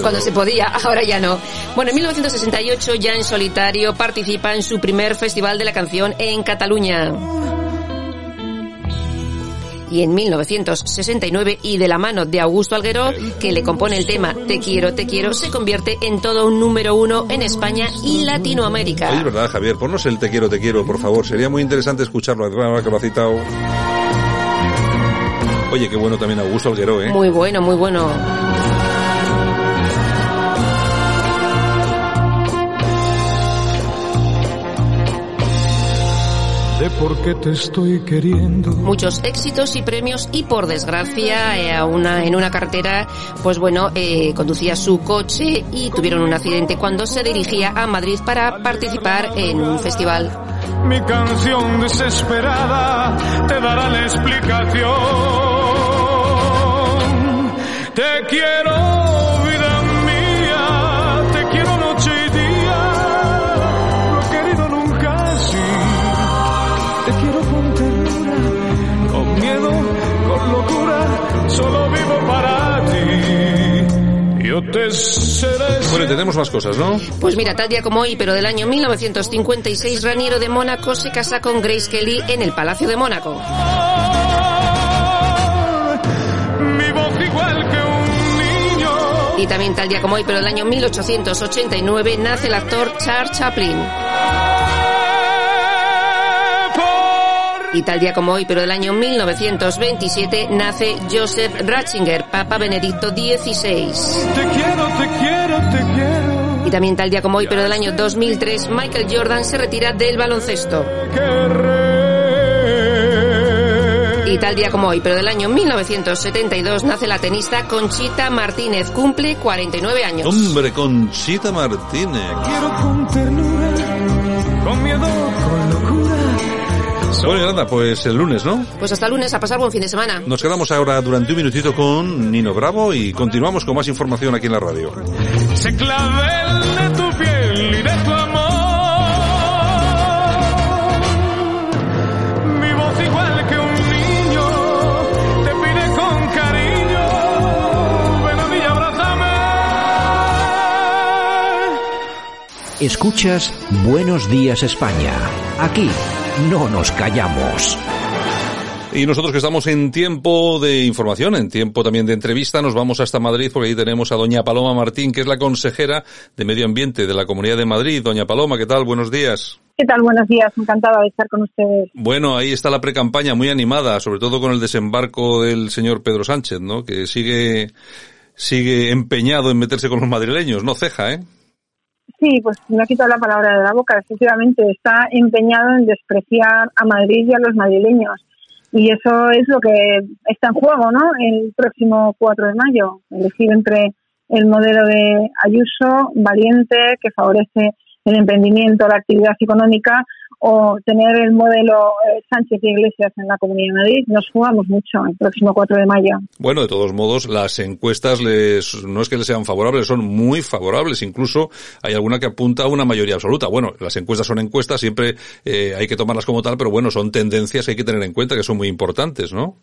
Cuando se podía, ahora ya no. Bueno, en 1968 ya en solitario participa en su primer festival de la canción en Cataluña. Y en 1969, y de la mano de Augusto Alguero, que le compone el tema Te quiero, te quiero, se convierte en todo un número uno en España y Latinoamérica. Oye, es verdad, Javier, ponnos el te quiero, te quiero, por favor. Sería muy interesante escucharlo, ahora que lo ha citado. Oye, qué bueno también Augusto Alguero, ¿eh? Muy bueno, muy bueno. De por qué te estoy queriendo. muchos éxitos y premios y por desgracia eh, a una, en una carretera pues bueno eh, conducía su coche y tuvieron un accidente cuando se dirigía a Madrid para participar en un festival Mi canción desesperada te dará la explicación. Te quiero, Bueno, tenemos más cosas, ¿no? pues mira tal día como hoy pero del año 1956 Raniero de Mónaco se casa con Grace Kelly en el Palacio de Mónaco Mi voz igual que un niño. y también tal día como hoy pero del año 1889 nace el actor Charles Chaplin Y tal día como hoy, pero del año 1927, nace Joseph Ratzinger, Papa Benedicto XVI. Te quiero, te quiero, te quiero. Y también tal día como hoy, pero del año 2003, Michael Jordan se retira del baloncesto. Y tal día como hoy, pero del año 1972, nace la tenista Conchita Martínez, cumple 49 años. Hombre, Conchita Martínez. Quiero con ternura, con miedo, con locura. Bueno, Yolanda, pues el lunes, ¿no? Pues hasta lunes, a pasar buen fin de semana. Nos quedamos ahora durante un minutito con Nino Bravo y continuamos con más información aquí en la radio. Se clavel de tu piel y de tu amor. Mi voz igual que un niño te pide con cariño. Ven a mí y abrázame. Escuchas Buenos Días España. Aquí no nos callamos. Y nosotros que estamos en tiempo de información, en tiempo también de entrevista, nos vamos hasta Madrid porque ahí tenemos a doña Paloma Martín, que es la consejera de Medio Ambiente de la Comunidad de Madrid. Doña Paloma, ¿qué tal? Buenos días. ¿Qué tal? Buenos días, encantada de estar con ustedes. Bueno, ahí está la precampaña muy animada, sobre todo con el desembarco del señor Pedro Sánchez, ¿no? Que sigue, sigue empeñado en meterse con los madrileños, no ceja, ¿eh? Sí, pues me ha quitado la palabra de la boca. Efectivamente, está empeñado en despreciar a Madrid y a los madrileños. Y eso es lo que está en juego, ¿no? El próximo 4 de mayo. Elegir entre el modelo de Ayuso, valiente, que favorece el emprendimiento, la actividad económica, o tener el modelo eh, Sánchez y Iglesias en la Comunidad de Madrid. Nos jugamos mucho el próximo 4 de mayo. Bueno, de todos modos, las encuestas les, no es que les sean favorables, son muy favorables. Incluso hay alguna que apunta a una mayoría absoluta. Bueno, las encuestas son encuestas, siempre eh, hay que tomarlas como tal, pero bueno, son tendencias que hay que tener en cuenta que son muy importantes, ¿no?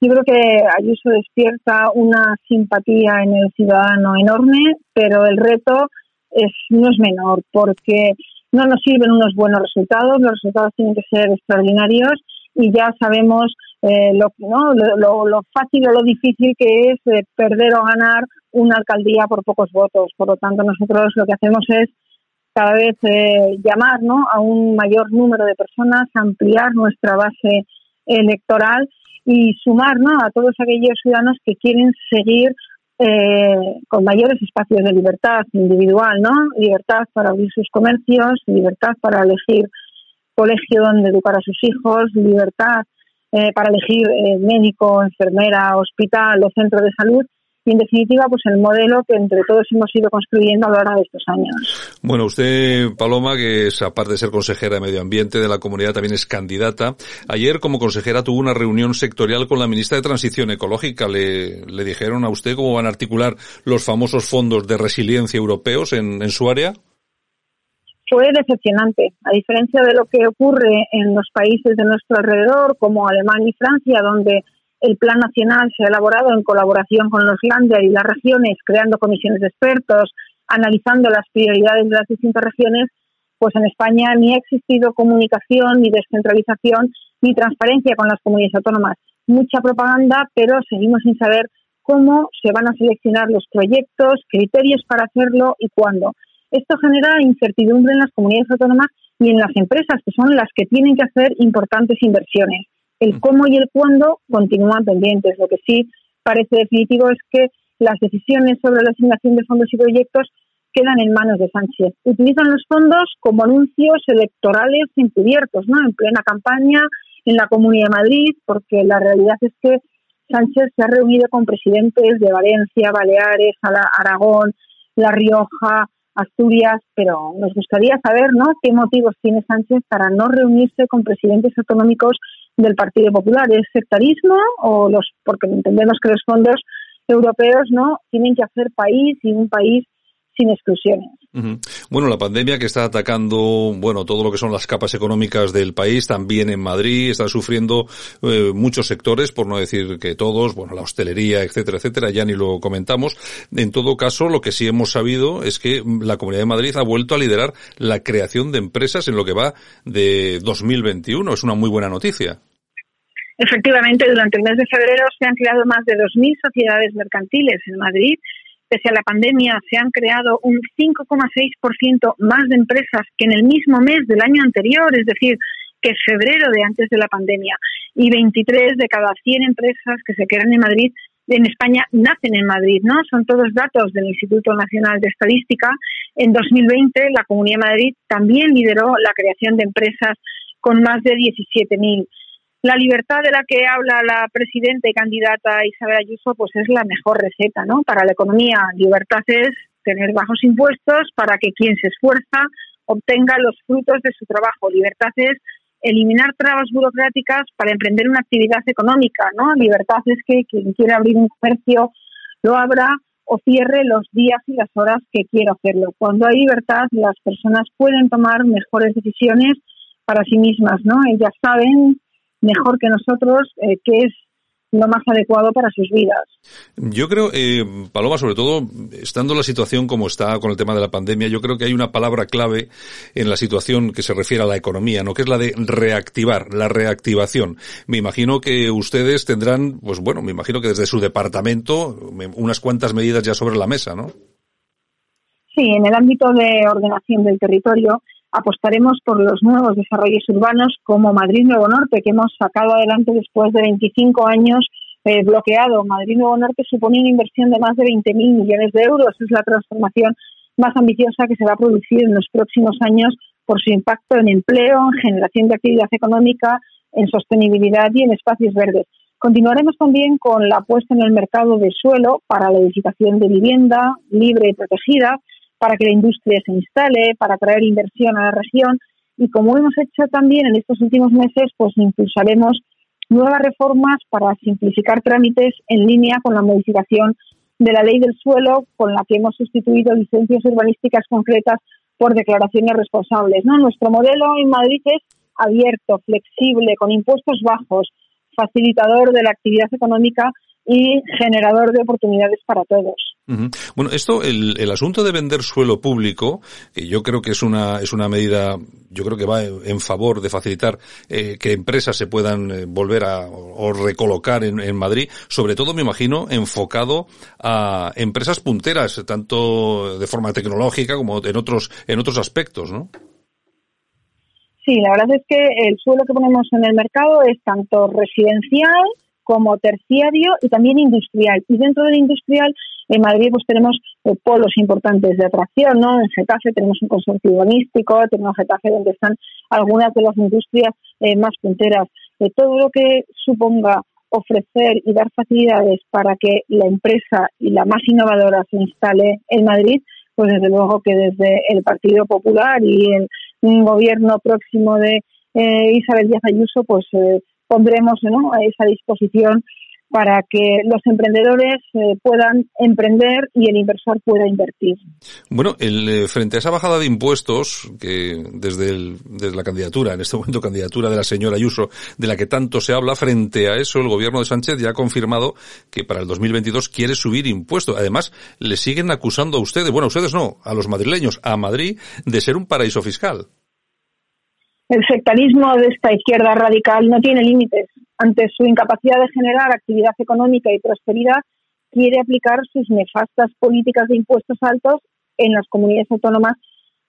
Yo creo que Ayuso despierta una simpatía en el ciudadano enorme, pero el reto es, no es menor, porque no nos sirven unos buenos resultados, los resultados tienen que ser extraordinarios y ya sabemos eh, lo, ¿no? lo, lo, lo, fácil o lo difícil que es eh, perder o ganar una alcaldía por pocos votos. Por lo tanto, nosotros lo que hacemos es cada vez eh, llamar ¿no? a un mayor número de personas, ampliar nuestra base electoral y sumar ¿no? a todos aquellos ciudadanos que quieren seguir eh, con mayores espacios de libertad individual, ¿no? Libertad para abrir sus comercios, libertad para elegir colegio donde educar a sus hijos, libertad eh, para elegir eh, médico, enfermera, hospital o centro de salud y en definitiva pues el modelo que entre todos hemos ido construyendo a lo largo de estos años. Bueno, usted, Paloma, que es aparte de ser consejera de Medio Ambiente de la comunidad, también es candidata. Ayer como consejera tuvo una reunión sectorial con la ministra de Transición Ecológica. ¿Le, le dijeron a usted cómo van a articular los famosos fondos de resiliencia europeos en, en su área? fue decepcionante. A diferencia de lo que ocurre en los países de nuestro alrededor, como Alemania y Francia, donde el plan nacional se ha elaborado en colaboración con los Länder y las regiones, creando comisiones de expertos, analizando las prioridades de las distintas regiones, pues en España ni ha existido comunicación, ni descentralización, ni transparencia con las comunidades autónomas. Mucha propaganda, pero seguimos sin saber cómo se van a seleccionar los proyectos, criterios para hacerlo y cuándo. Esto genera incertidumbre en las comunidades autónomas y en las empresas, que son las que tienen que hacer importantes inversiones. El cómo y el cuándo continúan pendientes. Lo que sí parece definitivo es que las decisiones sobre la asignación de fondos y proyectos quedan en manos de Sánchez. Utilizan los fondos como anuncios electorales encubiertos, ¿no? En plena campaña, en la Comunidad de Madrid, porque la realidad es que Sánchez se ha reunido con presidentes de Valencia, Baleares, Aragón, La Rioja, Asturias, pero nos gustaría saber ¿no? qué motivos tiene Sánchez para no reunirse con presidentes autonómicos del Partido Popular. ¿Es sectarismo o los porque entendemos que los fondos europeos no tienen que hacer país y un país sin exclusiones. Bueno, la pandemia que está atacando, bueno, todo lo que son las capas económicas del país, también en Madrid, está sufriendo eh, muchos sectores, por no decir que todos, bueno, la hostelería, etcétera, etcétera, ya ni lo comentamos. En todo caso, lo que sí hemos sabido es que la Comunidad de Madrid ha vuelto a liderar la creación de empresas en lo que va de 2021. Es una muy buena noticia. Efectivamente, durante el mes de febrero se han creado más de 2.000 sociedades mercantiles en Madrid pese a la pandemia, se han creado un 5,6% más de empresas que en el mismo mes del año anterior, es decir, que febrero de antes de la pandemia. Y 23 de cada 100 empresas que se crean en Madrid, en España, nacen en Madrid, ¿no? Son todos datos del Instituto Nacional de Estadística. En 2020, la Comunidad de Madrid también lideró la creación de empresas con más de 17.000 la libertad de la que habla la presidenta y candidata Isabel Ayuso, pues es la mejor receta, ¿no? Para la economía, libertad es tener bajos impuestos para que quien se esfuerza obtenga los frutos de su trabajo. Libertad es eliminar trabas burocráticas para emprender una actividad económica, ¿no? Libertad es que quien quiera abrir un comercio lo abra o cierre los días y las horas que quiera hacerlo. Cuando hay libertad, las personas pueden tomar mejores decisiones para sí mismas, ¿no? Ellas saben mejor que nosotros eh, qué es lo más adecuado para sus vidas. Yo creo, eh, Paloma, sobre todo, estando la situación como está con el tema de la pandemia, yo creo que hay una palabra clave en la situación que se refiere a la economía, ¿no? Que es la de reactivar, la reactivación. Me imagino que ustedes tendrán, pues bueno, me imagino que desde su departamento, unas cuantas medidas ya sobre la mesa, ¿no? Sí, en el ámbito de ordenación del territorio, apostaremos por los nuevos desarrollos urbanos como Madrid Nuevo Norte, que hemos sacado adelante después de 25 años eh, bloqueado. Madrid Nuevo Norte supone una inversión de más de 20.000 millones de euros. Es la transformación más ambiciosa que se va a producir en los próximos años por su impacto en empleo, en generación de actividad económica, en sostenibilidad y en espacios verdes. Continuaremos también con la puesta en el mercado de suelo para la edificación de vivienda libre y protegida, para que la industria se instale, para traer inversión a la región. Y como hemos hecho también en estos últimos meses, pues impulsaremos nuevas reformas para simplificar trámites en línea con la modificación de la ley del suelo, con la que hemos sustituido licencias urbanísticas concretas por declaraciones responsables. Nuestro modelo en Madrid es abierto, flexible, con impuestos bajos, facilitador de la actividad económica y generador de oportunidades para todos. Bueno, esto, el, el, asunto de vender suelo público, que yo creo que es una, es una medida, yo creo que va en favor de facilitar eh, que empresas se puedan eh, volver a o recolocar en, en, Madrid, sobre todo me imagino enfocado a empresas punteras, tanto de forma tecnológica como en otros, en otros aspectos, ¿no? Sí, la verdad es que el suelo que ponemos en el mercado es tanto residencial como terciario y también industrial. Y dentro del industrial, en Madrid pues tenemos eh, polos importantes de atracción, ¿no? En Getafe tenemos un consorcio urbanístico, tenemos Getafe donde están algunas de las industrias eh, más punteras. Eh, todo lo que suponga ofrecer y dar facilidades para que la empresa y la más innovadora se instale en Madrid, pues desde luego que desde el Partido Popular y el gobierno próximo de eh, Isabel Díaz Ayuso, pues eh, pondremos a esa disposición para que los emprendedores eh, puedan emprender y el inversor pueda invertir. Bueno, el, eh, frente a esa bajada de impuestos, que desde, el, desde la candidatura, en este momento candidatura de la señora Ayuso, de la que tanto se habla, frente a eso el gobierno de Sánchez ya ha confirmado que para el 2022 quiere subir impuestos. Además, le siguen acusando a ustedes, bueno, a ustedes no, a los madrileños, a Madrid, de ser un paraíso fiscal. El sectarismo de esta izquierda radical no tiene límites ante su incapacidad de generar actividad económica y prosperidad, quiere aplicar sus nefastas políticas de impuestos altos en las comunidades autónomas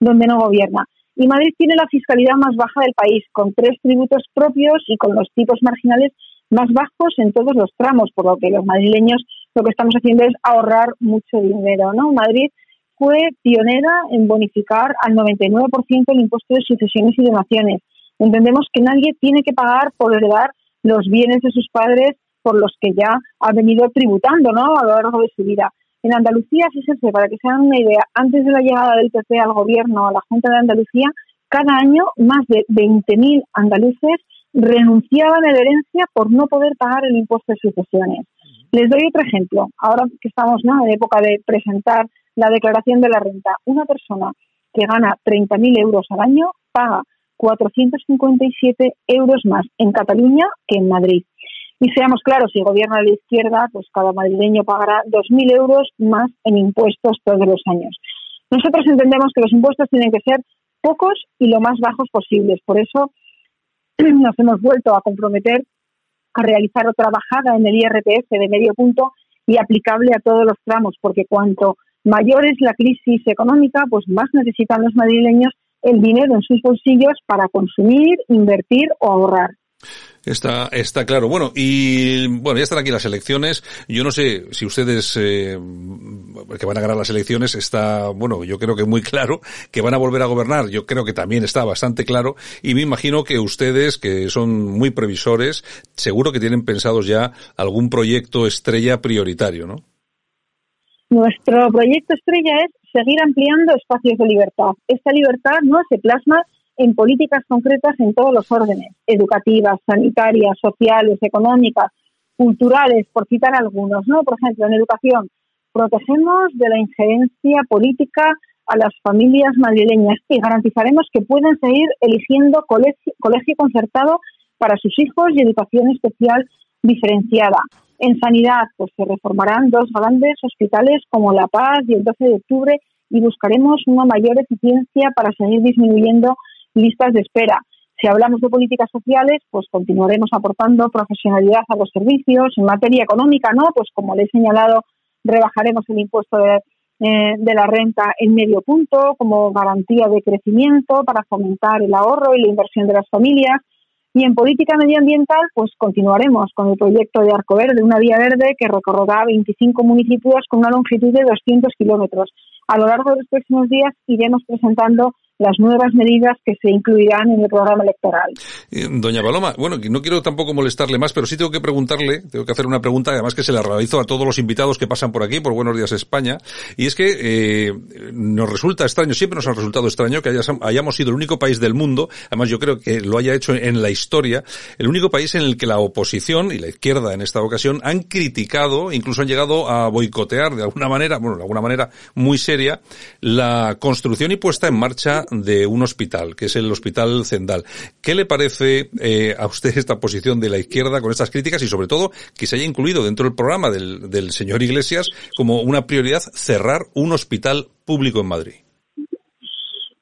donde no gobierna. Y Madrid tiene la fiscalidad más baja del país, con tres tributos propios y con los tipos marginales más bajos en todos los tramos, por lo que los madrileños lo que estamos haciendo es ahorrar mucho dinero. ¿no? Madrid fue pionera en bonificar al 99% el impuesto de sucesiones y donaciones. Entendemos que nadie tiene que pagar por heredar los bienes de sus padres por los que ya ha venido tributando ¿no? a lo largo de su vida. En Andalucía, fíjense, para que se hagan una idea, antes de la llegada del PP al gobierno, a la Junta de Andalucía, cada año más de 20.000 andaluces renunciaban a la herencia por no poder pagar el impuesto de sucesiones. Les doy otro ejemplo. Ahora que estamos ¿no? en época de presentar la declaración de la renta, una persona que gana 30.000 euros al año paga 457 euros más en Cataluña que en Madrid. Y seamos claros, si gobierna la izquierda, pues cada madrileño pagará 2.000 euros más en impuestos todos los años. Nosotros entendemos que los impuestos tienen que ser pocos y lo más bajos posibles. Por eso nos hemos vuelto a comprometer a realizar otra bajada en el IRPF de medio punto y aplicable a todos los tramos, porque cuanto mayor es la crisis económica, pues más necesitan los madrileños el dinero en sus bolsillos para consumir, invertir o ahorrar. Está, está claro. Bueno, y bueno, ya están aquí las elecciones. Yo no sé si ustedes, eh, que van a ganar las elecciones, está, bueno, yo creo que muy claro que van a volver a gobernar. Yo creo que también está bastante claro. Y me imagino que ustedes, que son muy previsores, seguro que tienen pensados ya algún proyecto estrella prioritario, ¿no? Nuestro proyecto estrella es seguir ampliando espacios de libertad. Esta libertad no se plasma en políticas concretas en todos los órdenes, educativas, sanitarias, sociales, económicas, culturales, por citar algunos. ¿no? Por ejemplo, en educación, protegemos de la injerencia política a las familias madrileñas y garantizaremos que puedan seguir eligiendo colegio, colegio concertado para sus hijos y educación especial diferenciada. En sanidad, pues se reformarán dos grandes hospitales como La Paz y el 12 de octubre y buscaremos una mayor eficiencia para seguir disminuyendo listas de espera. Si hablamos de políticas sociales, pues continuaremos aportando profesionalidad a los servicios. En materia económica, ¿no? Pues como le he señalado, rebajaremos el impuesto de, eh, de la renta en medio punto como garantía de crecimiento para fomentar el ahorro y la inversión de las familias. Y en política medioambiental, pues continuaremos con el proyecto de Arco Verde, una vía verde que recorrerá 25 municipios con una longitud de 200 kilómetros. A lo largo de los próximos días iremos presentando las nuevas medidas que se incluirán en el programa electoral. Eh, doña Paloma, bueno, no quiero tampoco molestarle más, pero sí tengo que preguntarle, tengo que hacer una pregunta, además que se la realizo a todos los invitados que pasan por aquí, por Buenos Días España, y es que eh, nos resulta extraño, siempre nos ha resultado extraño que hayamos sido el único país del mundo, además yo creo que lo haya hecho en la historia, el único país en el que la oposición y la izquierda en esta ocasión han criticado, incluso han llegado a boicotear de alguna manera, bueno, de alguna manera muy seria, la construcción y puesta en marcha de un hospital, que es el Hospital Zendal. ¿Qué le parece eh, a usted esta posición de la izquierda con estas críticas y sobre todo que se haya incluido dentro del programa del, del señor Iglesias como una prioridad cerrar un hospital público en Madrid?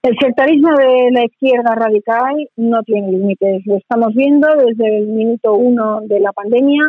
El sectarismo de la izquierda radical no tiene límites. Lo estamos viendo desde el minuto uno de la pandemia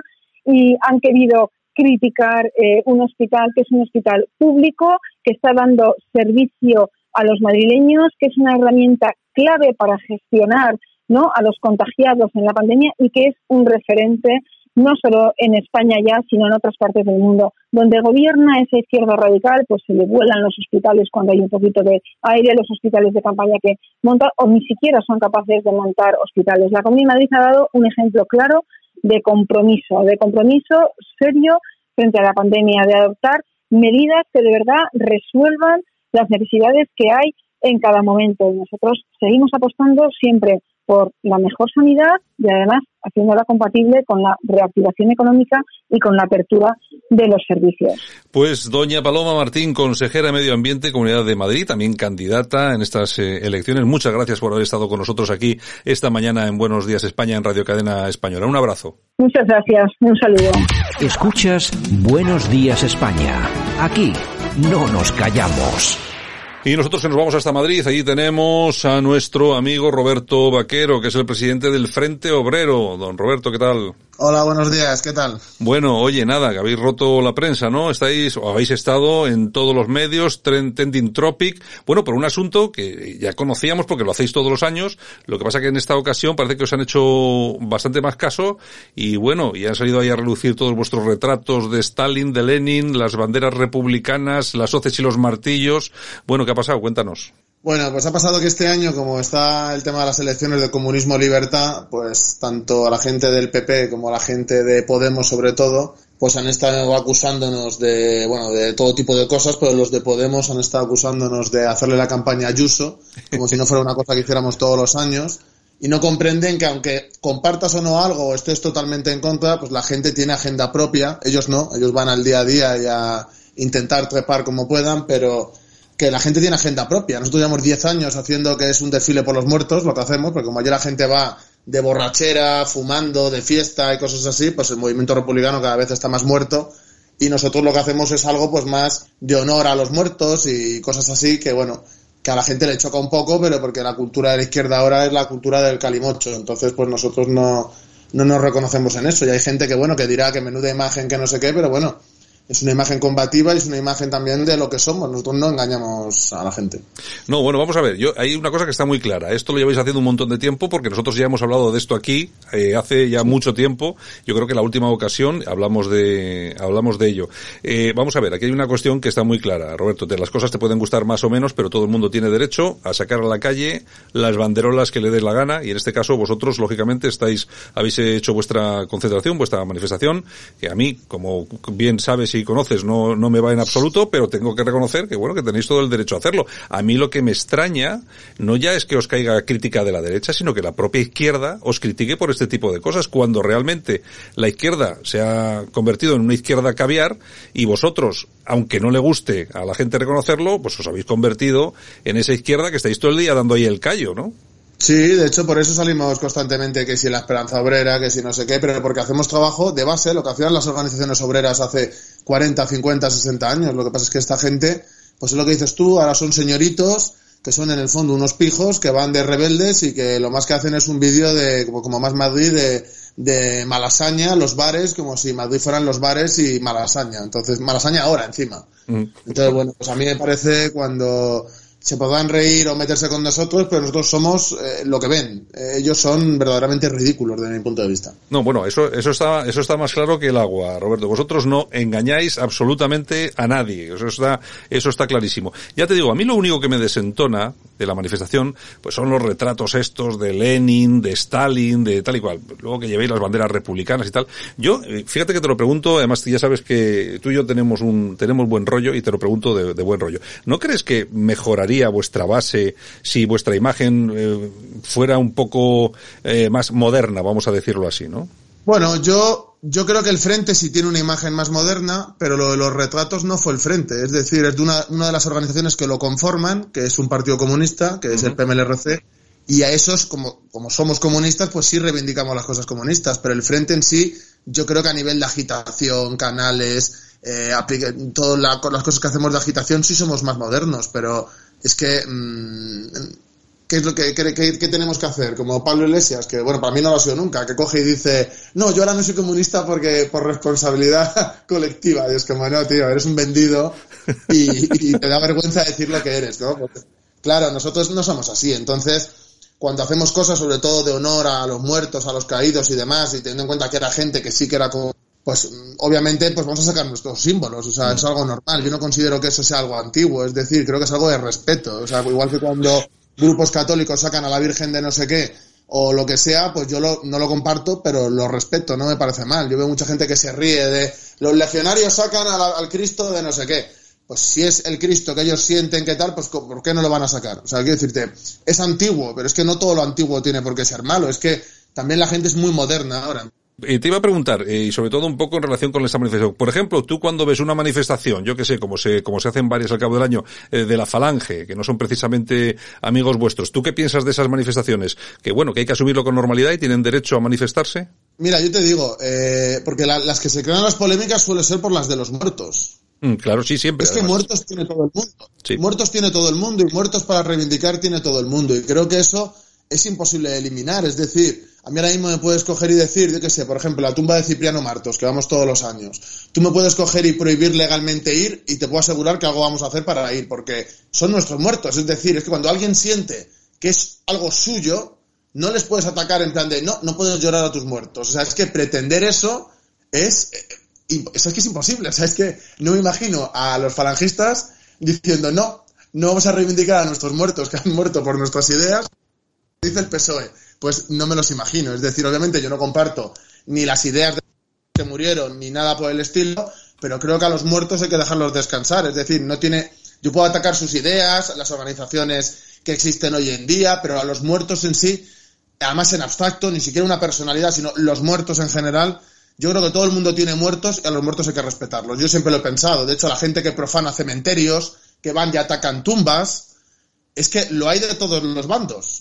y han querido criticar eh, un hospital que es un hospital público, que está dando servicio a los madrileños, que es una herramienta clave para gestionar ¿no? a los contagiados en la pandemia y que es un referente no solo en España ya, sino en otras partes del mundo. Donde gobierna esa izquierda radical, pues se le vuelan los hospitales cuando hay un poquito de aire, los hospitales de campaña que montan, o ni siquiera son capaces de montar hospitales. La Comunidad de Madrid ha dado un ejemplo claro de compromiso, de compromiso serio frente a la pandemia, de adoptar medidas que de verdad resuelvan las necesidades que hay en cada momento. Y nosotros seguimos apostando siempre por la mejor sanidad y además haciéndola compatible con la reactivación económica y con la apertura de los servicios. Pues doña Paloma Martín, consejera de Medio Ambiente, Comunidad de Madrid, también candidata en estas eh, elecciones. Muchas gracias por haber estado con nosotros aquí esta mañana en Buenos Días España en Radio Cadena Española. Un abrazo. Muchas gracias. Un saludo. Escuchas Buenos Días España. Aquí no nos callamos. Y nosotros nos vamos hasta Madrid, allí tenemos a nuestro amigo Roberto Vaquero, que es el presidente del Frente Obrero. Don Roberto, ¿qué tal? Hola, buenos días, ¿qué tal? Bueno, oye, nada, que habéis roto la prensa, ¿no? Estáis, o habéis estado en todos los medios, Trending Tropic, bueno, por un asunto que ya conocíamos porque lo hacéis todos los años, lo que pasa que en esta ocasión parece que os han hecho bastante más caso y bueno, y han salido ahí a relucir todos vuestros retratos de Stalin, de Lenin, las banderas republicanas, las hoces y los martillos. Bueno, ¿qué ha pasado? Cuéntanos. Bueno, pues ha pasado que este año, como está el tema de las elecciones de comunismo-libertad, pues tanto a la gente del PP como a la gente de Podemos, sobre todo, pues han estado acusándonos de, bueno, de todo tipo de cosas, pero los de Podemos han estado acusándonos de hacerle la campaña a Ayuso, como si no fuera una cosa que hiciéramos todos los años, y no comprenden que aunque compartas o no algo o estés totalmente en contra, pues la gente tiene agenda propia, ellos no, ellos van al día a día y a intentar trepar como puedan, pero que la gente tiene agenda propia. Nosotros llevamos 10 años haciendo que es un desfile por los muertos, lo que hacemos, porque como ayer la gente va de borrachera, fumando, de fiesta y cosas así, pues el movimiento republicano cada vez está más muerto y nosotros lo que hacemos es algo pues más de honor a los muertos y cosas así que bueno, que a la gente le choca un poco, pero porque la cultura de la izquierda ahora es la cultura del calimocho, entonces pues nosotros no, no nos reconocemos en eso y hay gente que bueno, que dirá que menuda imagen, que no sé qué, pero bueno, es una imagen combativa y es una imagen también de lo que somos. Nosotros no engañamos a la gente. No, bueno, vamos a ver. Yo hay una cosa que está muy clara. Esto lo lleváis haciendo un montón de tiempo porque nosotros ya hemos hablado de esto aquí eh, hace ya mucho tiempo. Yo creo que la última ocasión hablamos de hablamos de ello. Eh, vamos a ver. Aquí hay una cuestión que está muy clara, Roberto. las cosas te pueden gustar más o menos, pero todo el mundo tiene derecho a sacar a la calle las banderolas que le des la gana y en este caso vosotros lógicamente estáis habéis hecho vuestra concentración, vuestra manifestación que a mí, como bien sabes y conoces no, no me va en absoluto, pero tengo que reconocer que bueno, que tenéis todo el derecho a hacerlo. A mí lo que me extraña no ya es que os caiga crítica de la derecha, sino que la propia izquierda os critique por este tipo de cosas, cuando realmente la izquierda se ha convertido en una izquierda caviar y vosotros, aunque no le guste a la gente reconocerlo, pues os habéis convertido en esa izquierda que estáis todo el día dando ahí el callo, ¿no? Sí, de hecho por eso salimos constantemente que si la esperanza obrera, que si no sé qué, pero porque hacemos trabajo de base, lo que hacían las organizaciones obreras hace 40, 50, 60 años. Lo que pasa es que esta gente, pues es lo que dices tú, ahora son señoritos que son en el fondo unos pijos que van de rebeldes y que lo más que hacen es un vídeo de, como, más Madrid, de, de Malasaña, los bares, como si Madrid fueran los bares y Malasaña. Entonces, Malasaña ahora encima. Mm. Entonces, bueno, pues a mí me parece cuando se podrán reír o meterse con nosotros, pero nosotros somos eh, lo que ven. Eh, ellos son verdaderamente ridículos desde mi punto de vista. No, bueno, eso, eso está, eso está más claro que el agua, Roberto. Vosotros no engañáis absolutamente a nadie. Eso está, eso está clarísimo. Ya te digo, a mí lo único que me desentona de la manifestación, pues son los retratos estos de Lenin, de Stalin, de tal y cual. Luego que llevéis las banderas republicanas y tal. Yo, eh, fíjate que te lo pregunto, además ya sabes que tú y yo tenemos un, tenemos buen rollo y te lo pregunto de, de buen rollo. ¿No crees que mejoraría vuestra base si vuestra imagen eh, fuera un poco eh, más moderna, vamos a decirlo así, ¿no? Bueno, yo, yo creo que el Frente sí tiene una imagen más moderna, pero lo de los retratos no fue el Frente. Es decir, es de una, una de las organizaciones que lo conforman, que es un partido comunista, que es el PMLRC, y a esos, como, como somos comunistas, pues sí reivindicamos las cosas comunistas, pero el Frente en sí, yo creo que a nivel de agitación, canales, eh, todas las cosas que hacemos de agitación, sí somos más modernos, pero es que mm, ¿qué es lo que, tenemos que hacer? Como Pablo Iglesias, que bueno, para mí no lo ha sido nunca, que coge y dice, no, yo ahora no soy comunista porque por responsabilidad colectiva. Y es como, no, tío, eres un vendido y, te da vergüenza decir lo que eres, ¿no? claro, nosotros no somos así. Entonces, cuando hacemos cosas sobre todo de honor a los muertos, a los caídos y demás, y teniendo en cuenta que era gente que sí que era como pues obviamente pues vamos a sacar nuestros símbolos, o sea, es algo normal. Yo no considero que eso sea algo antiguo, es decir, creo que es algo de respeto, o sea, igual que cuando grupos católicos sacan a la Virgen de no sé qué, o lo que sea, pues yo lo, no lo comparto, pero lo respeto, no me parece mal. Yo veo mucha gente que se ríe de los legionarios sacan al, al Cristo de no sé qué. Pues si es el Cristo que ellos sienten que tal, pues ¿por qué no lo van a sacar? O sea, quiero decirte, es antiguo, pero es que no todo lo antiguo tiene por qué ser malo, es que también la gente es muy moderna ahora. Eh, te iba a preguntar, eh, y sobre todo un poco en relación con esta manifestación. Por ejemplo, tú cuando ves una manifestación, yo que sé, como se, como se hacen varias al cabo del año, eh, de la falange, que no son precisamente amigos vuestros, ¿tú qué piensas de esas manifestaciones? Que bueno, que hay que asumirlo con normalidad y tienen derecho a manifestarse. Mira, yo te digo, eh, porque la- las que se crean las polémicas suelen ser por las de los muertos. Mm, claro, sí, siempre. Es que muertos tiene todo el mundo. Muertos tiene todo el mundo y muertos para reivindicar tiene todo el mundo. Y creo que eso es imposible de eliminar. Es decir, a mí ahora mismo me puedes coger y decir, yo qué sé, por ejemplo, la tumba de Cipriano Martos, que vamos todos los años. Tú me puedes coger y prohibir legalmente ir y te puedo asegurar que algo vamos a hacer para ir, porque son nuestros muertos. Es decir, es que cuando alguien siente que es algo suyo, no les puedes atacar en plan de, no, no puedes llorar a tus muertos. O sea, es que pretender eso es eh, es que es imposible. O sea, es que no me imagino a los falangistas diciendo no, no vamos a reivindicar a nuestros muertos que han muerto por nuestras ideas. Dice el PSOE. Pues no me los imagino. Es decir, obviamente yo no comparto ni las ideas de que murieron ni nada por el estilo, pero creo que a los muertos hay que dejarlos descansar. Es decir, no tiene. Yo puedo atacar sus ideas, las organizaciones que existen hoy en día, pero a los muertos en sí, además en abstracto, ni siquiera una personalidad, sino los muertos en general, yo creo que todo el mundo tiene muertos y a los muertos hay que respetarlos. Yo siempre lo he pensado. De hecho, la gente que profana cementerios, que van y atacan tumbas, es que lo hay de todos los bandos.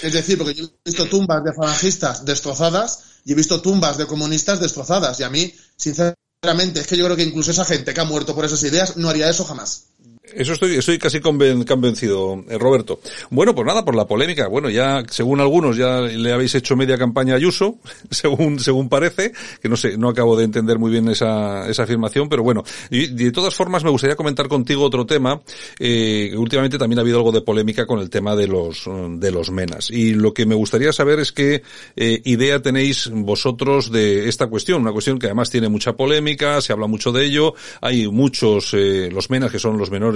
Es decir, porque yo he visto tumbas de falangistas destrozadas y he visto tumbas de comunistas destrozadas. Y a mí, sinceramente, es que yo creo que incluso esa gente que ha muerto por esas ideas no haría eso jamás. Eso estoy, estoy casi conven- convencido, eh, Roberto. Bueno, pues nada, por la polémica. Bueno, ya, según algunos, ya le habéis hecho media campaña a Ayuso, según, según parece, que no sé, no acabo de entender muy bien esa, esa afirmación, pero bueno. De todas formas, me gustaría comentar contigo otro tema, eh, últimamente también ha habido algo de polémica con el tema de los, de los menas. Y lo que me gustaría saber es qué eh, idea tenéis vosotros de esta cuestión, una cuestión que además tiene mucha polémica, se habla mucho de ello, hay muchos, eh, los menas que son los menores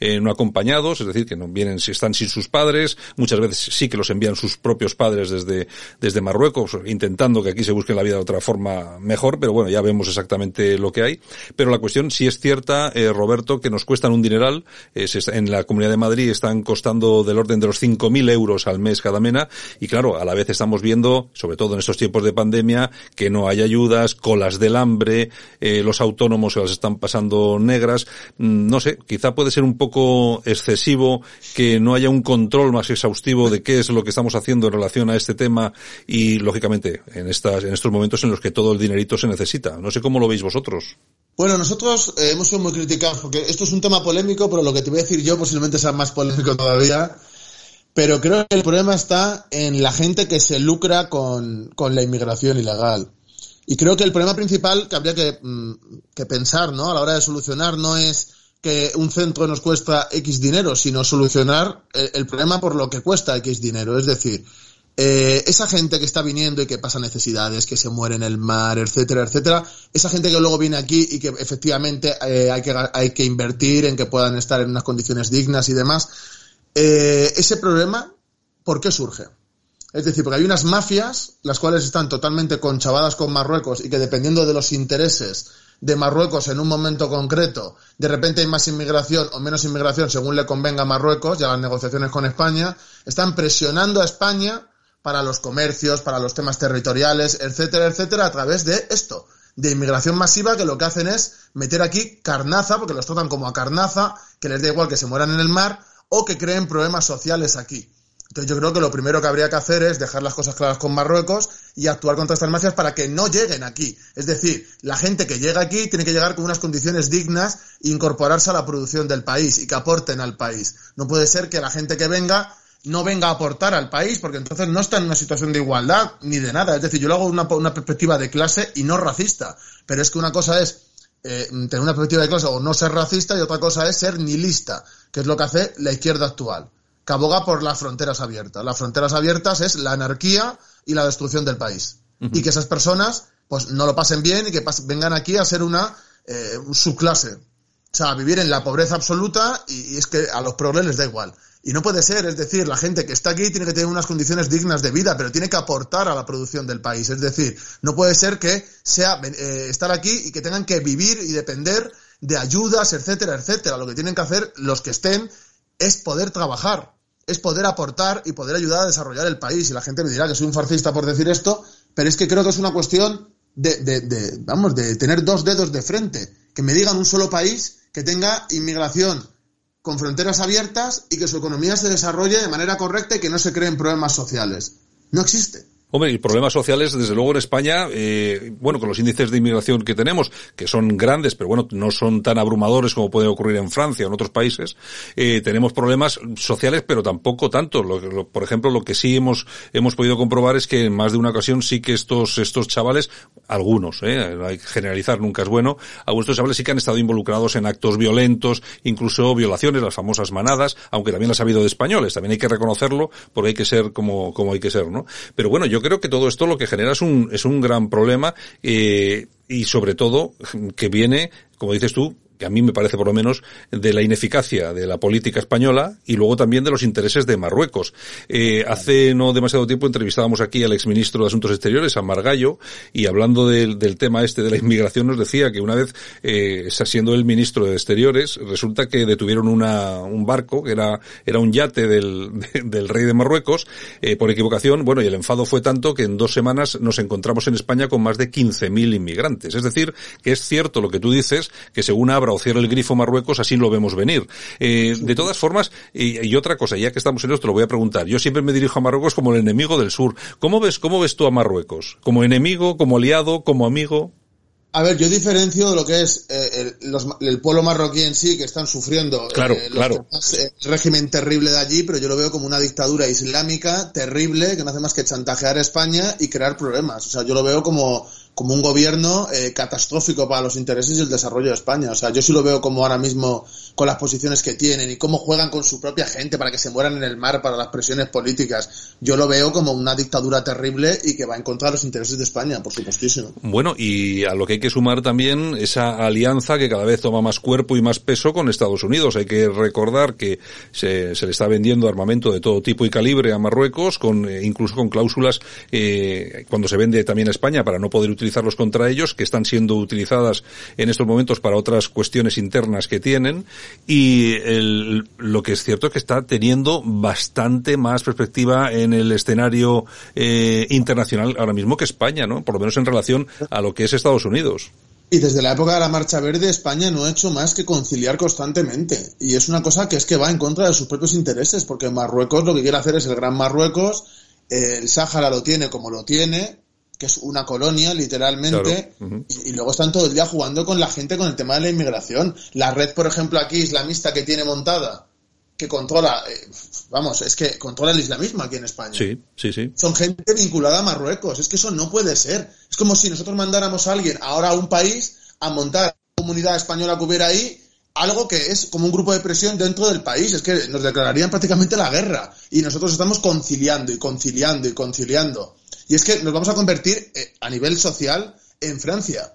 eh, no acompañados, es decir, que no vienen si están sin sus padres, muchas veces sí que los envían sus propios padres desde, desde Marruecos, intentando que aquí se busque la vida de otra forma mejor, pero bueno, ya vemos exactamente lo que hay. Pero la cuestión sí es cierta, eh, Roberto, que nos cuestan un dineral, eh, en la Comunidad de Madrid están costando del orden de los 5.000 euros al mes cada mena, y claro, a la vez estamos viendo, sobre todo en estos tiempos de pandemia, que no hay ayudas, colas del hambre, los autónomos se las están pasando negras, Mm, no sé, puede ser un poco excesivo que no haya un control más exhaustivo de qué es lo que estamos haciendo en relación a este tema y lógicamente en estas en estos momentos en los que todo el dinerito se necesita. No sé cómo lo veis vosotros. Bueno, nosotros eh, hemos sido muy criticados porque esto es un tema polémico, pero lo que te voy a decir yo posiblemente sea más polémico todavía. Pero creo que el problema está en la gente que se lucra con, con la inmigración ilegal. Y creo que el problema principal que habría que, mm, que pensar, ¿no? A la hora de solucionar no es que un centro nos cuesta X dinero, sino solucionar el, problema por lo que cuesta X dinero. Es decir, eh, esa gente que está viniendo y que pasa necesidades, que se muere en el mar, etcétera, etcétera, esa gente que luego viene aquí y que efectivamente eh, hay, que, hay que invertir en que puedan estar en unas condiciones dignas y demás, eh, ese problema, ¿por qué surge? Es decir, porque hay unas mafias, las cuales están totalmente conchavadas con Marruecos y que dependiendo de los intereses de Marruecos en un momento concreto, de repente hay más inmigración o menos inmigración según le convenga a Marruecos y a las negociaciones con España, están presionando a España para los comercios, para los temas territoriales, etcétera, etcétera, a través de esto, de inmigración masiva que lo que hacen es meter aquí carnaza, porque los tratan como a carnaza, que les da igual que se mueran en el mar o que creen problemas sociales aquí. Entonces yo creo que lo primero que habría que hacer es dejar las cosas claras con Marruecos y actuar contra estas mafias para que no lleguen aquí. Es decir, la gente que llega aquí tiene que llegar con unas condiciones dignas e incorporarse a la producción del país y que aporten al país. No puede ser que la gente que venga no venga a aportar al país, porque entonces no está en una situación de igualdad ni de nada. Es decir, yo lo hago una, una perspectiva de clase y no racista. Pero es que una cosa es eh, tener una perspectiva de clase o no ser racista y otra cosa es ser nihilista, que es lo que hace la izquierda actual, que aboga por las fronteras abiertas. Las fronteras abiertas es la anarquía y la destrucción del país. Y que esas personas pues no lo pasen bien y que vengan aquí a ser una eh, subclase. O sea, vivir en la pobreza absoluta y, y es que a los progres les da igual. Y no puede ser, es decir, la gente que está aquí tiene que tener unas condiciones dignas de vida, pero tiene que aportar a la producción del país. Es decir, no puede ser que sea eh, estar aquí y que tengan que vivir y depender de ayudas, etcétera, etcétera. Lo que tienen que hacer los que estén es poder trabajar, es poder aportar y poder ayudar a desarrollar el país. Y la gente me dirá que soy un farcista por decir esto, pero es que creo que es una cuestión de, de, de vamos, de tener dos dedos de frente. Que me digan un solo país que tenga inmigración con fronteras abiertas y que su economía se desarrolle de manera correcta y que no se creen problemas sociales. No existe. Hombre, y problemas sociales, desde luego en España, eh, bueno, con los índices de inmigración que tenemos, que son grandes, pero bueno, no son tan abrumadores como puede ocurrir en Francia o en otros países, eh, tenemos problemas sociales, pero tampoco tanto. Lo, lo, por ejemplo, lo que sí hemos, hemos podido comprobar es que en más de una ocasión sí que estos, estos chavales, algunos, eh, hay que generalizar, nunca es bueno, algunos estos chavales sí que han estado involucrados en actos violentos, incluso violaciones, las famosas manadas, aunque también las ha habido de españoles, también hay que reconocerlo, porque hay que ser como, como hay que ser, ¿no? Pero bueno, yo yo creo que todo esto lo que genera es un, es un gran problema eh, y sobre todo que viene, como dices tú, que a mí me parece por lo menos, de la ineficacia de la política española y luego también de los intereses de Marruecos. Eh, hace no demasiado tiempo entrevistábamos aquí al exministro de Asuntos Exteriores, a Margallo, y hablando del, tema este de la inmigración nos decía que una vez, eh, siendo el ministro de Exteriores, resulta que detuvieron una, un barco, que era, era un yate del, de, del rey de Marruecos, eh, por equivocación, bueno, y el enfado fue tanto que en dos semanas nos encontramos en España con más de 15.000 inmigrantes. Es decir, que es cierto lo que tú dices, que según abra o el grifo Marruecos, así lo vemos venir. Eh, de todas formas, y, y, otra cosa, ya que estamos en esto, lo voy a preguntar. Yo siempre me dirijo a Marruecos como el enemigo del sur. ¿Cómo ves, cómo ves tú a Marruecos? ¿Como enemigo, como aliado, como amigo? A ver, yo diferencio de lo que es eh, el, los, el, pueblo marroquí en sí, que están sufriendo claro, eh, claro. Eh, el régimen terrible de allí, pero yo lo veo como una dictadura islámica terrible que no hace más que chantajear a España y crear problemas. O sea, yo lo veo como como un gobierno eh, catastrófico para los intereses y el desarrollo de España. O sea, yo sí lo veo como ahora mismo con las posiciones que tienen y cómo juegan con su propia gente para que se mueran en el mar para las presiones políticas. Yo lo veo como una dictadura terrible y que va en contra de los intereses de España, por supuestísimo. Bueno, y a lo que hay que sumar también esa alianza que cada vez toma más cuerpo y más peso con Estados Unidos. Hay que recordar que se, se le está vendiendo armamento de todo tipo y calibre a Marruecos, con eh, incluso con cláusulas eh, cuando se vende también a España para no poder utilizar utilizarlos contra ellos, que están siendo utilizadas en estos momentos para otras cuestiones internas que tienen, y el, lo que es cierto es que está teniendo bastante más perspectiva en el escenario eh, internacional ahora mismo que España, ¿no? Por lo menos en relación a lo que es Estados Unidos. Y desde la época de la Marcha Verde, España no ha hecho más que conciliar constantemente. Y es una cosa que es que va en contra de sus propios intereses, porque Marruecos lo que quiere hacer es el Gran Marruecos, el Sáhara lo tiene como lo tiene, que es una colonia, literalmente, claro. uh -huh. y, y, luego están todo el día jugando con la gente con el tema de la inmigración. La red, por ejemplo, aquí islamista que tiene montada, que controla, eh, vamos, es que controla el islamismo aquí en España. Sí, sí, sí. Son gente vinculada a Marruecos. Es que eso no puede ser. Es como si nosotros mandáramos a alguien ahora a un país a montar la comunidad española que hubiera ahí algo que es como un grupo de presión dentro del país. Es que nos declararían prácticamente la guerra. Y nosotros estamos conciliando y conciliando y conciliando. Y es que nos vamos a convertir eh, a nivel social en Francia.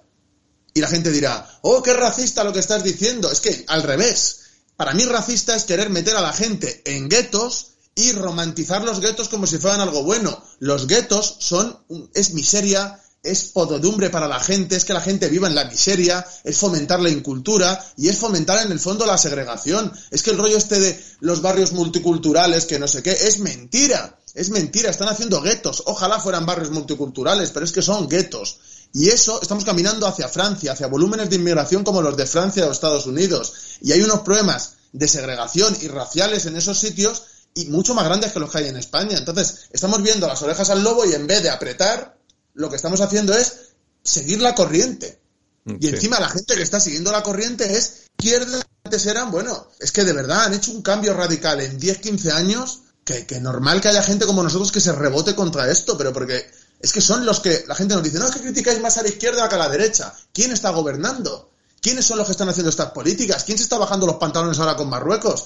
Y la gente dirá, oh, qué racista lo que estás diciendo. Es que al revés. Para mí racista es querer meter a la gente en guetos y romantizar los guetos como si fueran algo bueno. Los guetos son, es miseria, es podredumbre para la gente, es que la gente viva en la miseria, es fomentar la incultura y es fomentar en el fondo la segregación. Es que el rollo este de los barrios multiculturales, que no sé qué, es mentira. Es mentira, están haciendo guetos. Ojalá fueran barrios multiculturales, pero es que son guetos. Y eso, estamos caminando hacia Francia, hacia volúmenes de inmigración como los de Francia o Estados Unidos. Y hay unos problemas de segregación y raciales en esos sitios y mucho más grandes que los que hay en España. Entonces, estamos viendo las orejas al lobo y en vez de apretar, lo que estamos haciendo es seguir la corriente. Y encima la gente que está siguiendo la corriente es izquierda, antes eran, bueno, es que de verdad han hecho un cambio radical en 10, 15 años que, que, normal que haya gente como nosotros que se rebote contra esto, pero porque es que son los que la gente nos dice, no, es que criticáis más a la izquierda que a la derecha. ¿Quién está gobernando? ¿Quiénes son los que están haciendo estas políticas? ¿Quién se está bajando los pantalones ahora con Marruecos?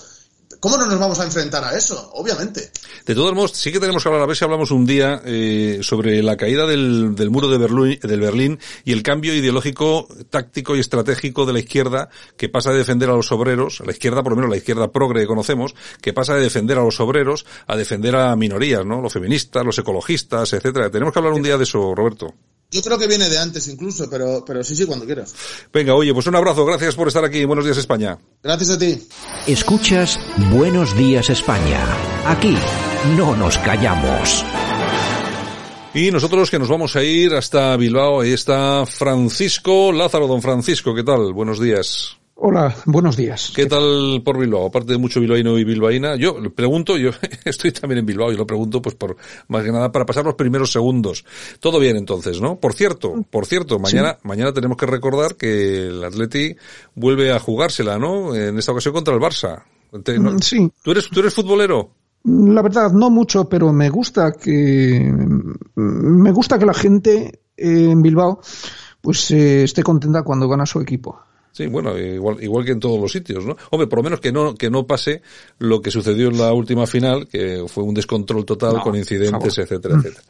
¿Cómo no nos vamos a enfrentar a eso? Obviamente. De todos modos, sí que tenemos que hablar, a ver si hablamos un día eh, sobre la caída del, del muro de Berlín, del Berlín y el cambio ideológico, táctico y estratégico de la izquierda que pasa de defender a los obreros, a la izquierda, por lo menos la izquierda progre que conocemos, que pasa de defender a los obreros a defender a minorías, ¿no? Los feministas, los ecologistas, etcétera. Tenemos que hablar un día de eso, Roberto. Yo creo que viene de antes incluso, pero, pero sí, sí, cuando quieras. Venga, oye, pues un abrazo. Gracias por estar aquí. Buenos días, España. Gracias a ti. Escuchas Buenos Días, España. Aquí no nos callamos. Y nosotros que nos vamos a ir hasta Bilbao, ahí está Francisco Lázaro. Don Francisco, ¿qué tal? Buenos días. Hola, buenos días. ¿Qué tal por Bilbao? Aparte de mucho bilbaíno y bilbaína, yo le pregunto, yo estoy también en Bilbao y lo pregunto pues por más que nada para pasar los primeros segundos. Todo bien entonces, ¿no? Por cierto, por cierto, mañana sí. mañana tenemos que recordar que el Atleti vuelve a jugársela, ¿no? En esta ocasión contra el Barça. ¿no? Sí. ¿Tú eres tú eres futbolero? La verdad no mucho, pero me gusta que me gusta que la gente en Bilbao pues eh, esté contenta cuando gana su equipo. Sí, bueno, igual, igual que en todos los sitios, ¿no? Hombre, por lo menos que no, que no pase lo que sucedió en la última final, que fue un descontrol total no, con incidentes, etcétera, etcétera.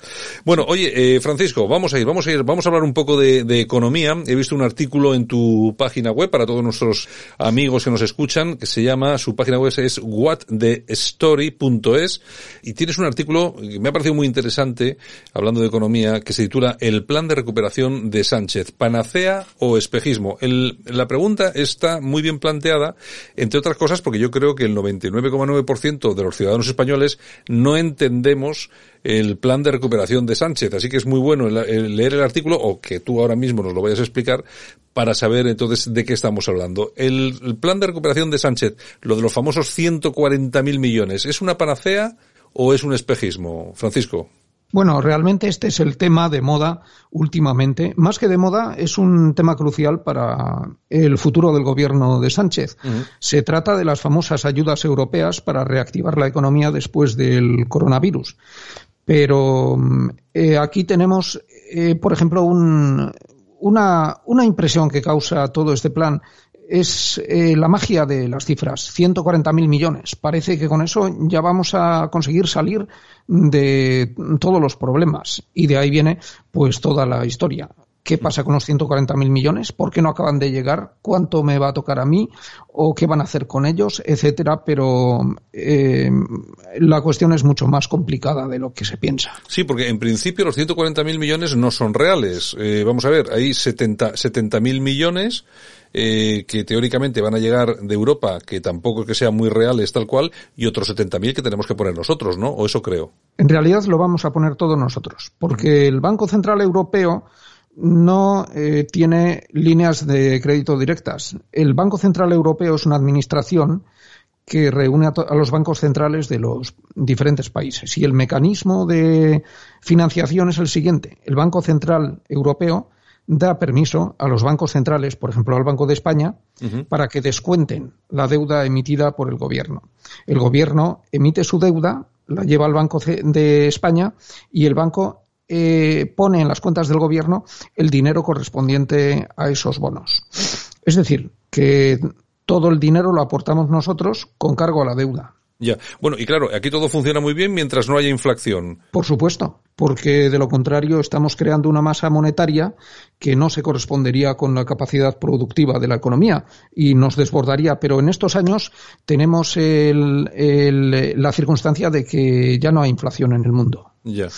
Bueno, oye, eh, Francisco, vamos a ir, vamos a ir, vamos a hablar un poco de, de, economía. He visto un artículo en tu página web para todos nuestros amigos que nos escuchan, que se llama, su página web es whatthestory.es y tienes un artículo que me ha parecido muy interesante, hablando de economía, que se titula El plan de recuperación de Sánchez, panacea o espejismo. El, la pregunta está muy bien planteada, entre otras cosas porque yo creo que el 99,9% de los ciudadanos españoles no entendemos el plan de recuperación de Sánchez. Así que es muy bueno leer el artículo o que tú ahora mismo nos lo vayas a explicar para saber entonces de qué estamos hablando. El, el plan de recuperación de Sánchez, lo de los famosos 140.000 millones, ¿es una panacea o es un espejismo? Francisco. Bueno, realmente este es el tema de moda últimamente. Más que de moda, es un tema crucial para el futuro del gobierno de Sánchez. Uh -huh. Se trata de las famosas ayudas europeas para reactivar la economía después del coronavirus. Pero eh, aquí tenemos, eh, por ejemplo, un, una, una impresión que causa todo este plan es eh, la magia de las cifras, 140.000 millones. Parece que con eso ya vamos a conseguir salir de todos los problemas y de ahí viene pues toda la historia. ¿Qué pasa con los 140.000 millones? ¿Por qué no acaban de llegar? ¿Cuánto me va a tocar a mí? ¿O qué van a hacer con ellos? Etcétera. Pero eh, la cuestión es mucho más complicada de lo que se piensa. Sí, porque en principio los 140.000 millones no son reales. Eh, vamos a ver, hay 70.000 70 millones eh, que teóricamente van a llegar de Europa, que tampoco es que sean muy reales tal cual, y otros 70.000 que tenemos que poner nosotros, ¿no? O eso creo. En realidad lo vamos a poner todos nosotros, porque el Banco Central Europeo no eh, tiene líneas de crédito directas. El Banco Central Europeo es una administración que reúne a, a, los bancos centrales de los diferentes países. Y el mecanismo de financiación es el siguiente. El Banco Central Europeo da permiso a los bancos centrales, por ejemplo al Banco de España, uh -huh. para que descuenten la deuda emitida por el gobierno. El gobierno emite su deuda, la lleva al Banco de España y el banco eh, pone en las cuentas del gobierno el dinero correspondiente a esos bonos. Es decir, que todo el dinero lo aportamos nosotros con cargo a la deuda. Ya, bueno, y claro, aquí todo funciona muy bien mientras no haya inflación. Por supuesto, porque de lo contrario estamos creando una masa monetaria que no se correspondería con la capacidad productiva de la economía y nos desbordaría. Pero en estos años tenemos el, el, la circunstancia de que ya no hay inflación en el mundo. Ya.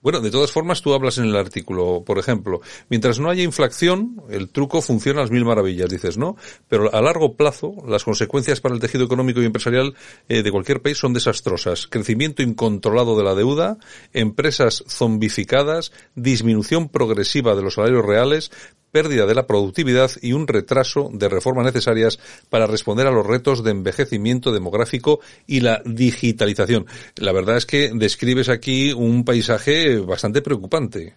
Bueno, de todas formas, tú hablas en el artículo, por ejemplo, mientras no haya inflación, el truco funciona a las mil maravillas, dices, ¿no? Pero a largo plazo, las consecuencias para el tejido económico y empresarial eh, de cualquier país son desastrosas. Crecimiento incontrolado de la deuda, empresas zombificadas, disminución progresiva de los salarios reales, pérdida de la productividad y un retraso de reformas necesarias para responder a los retos de envejecimiento demográfico y la digitalización. La verdad es que describes aquí un paisaje bastante preocupante.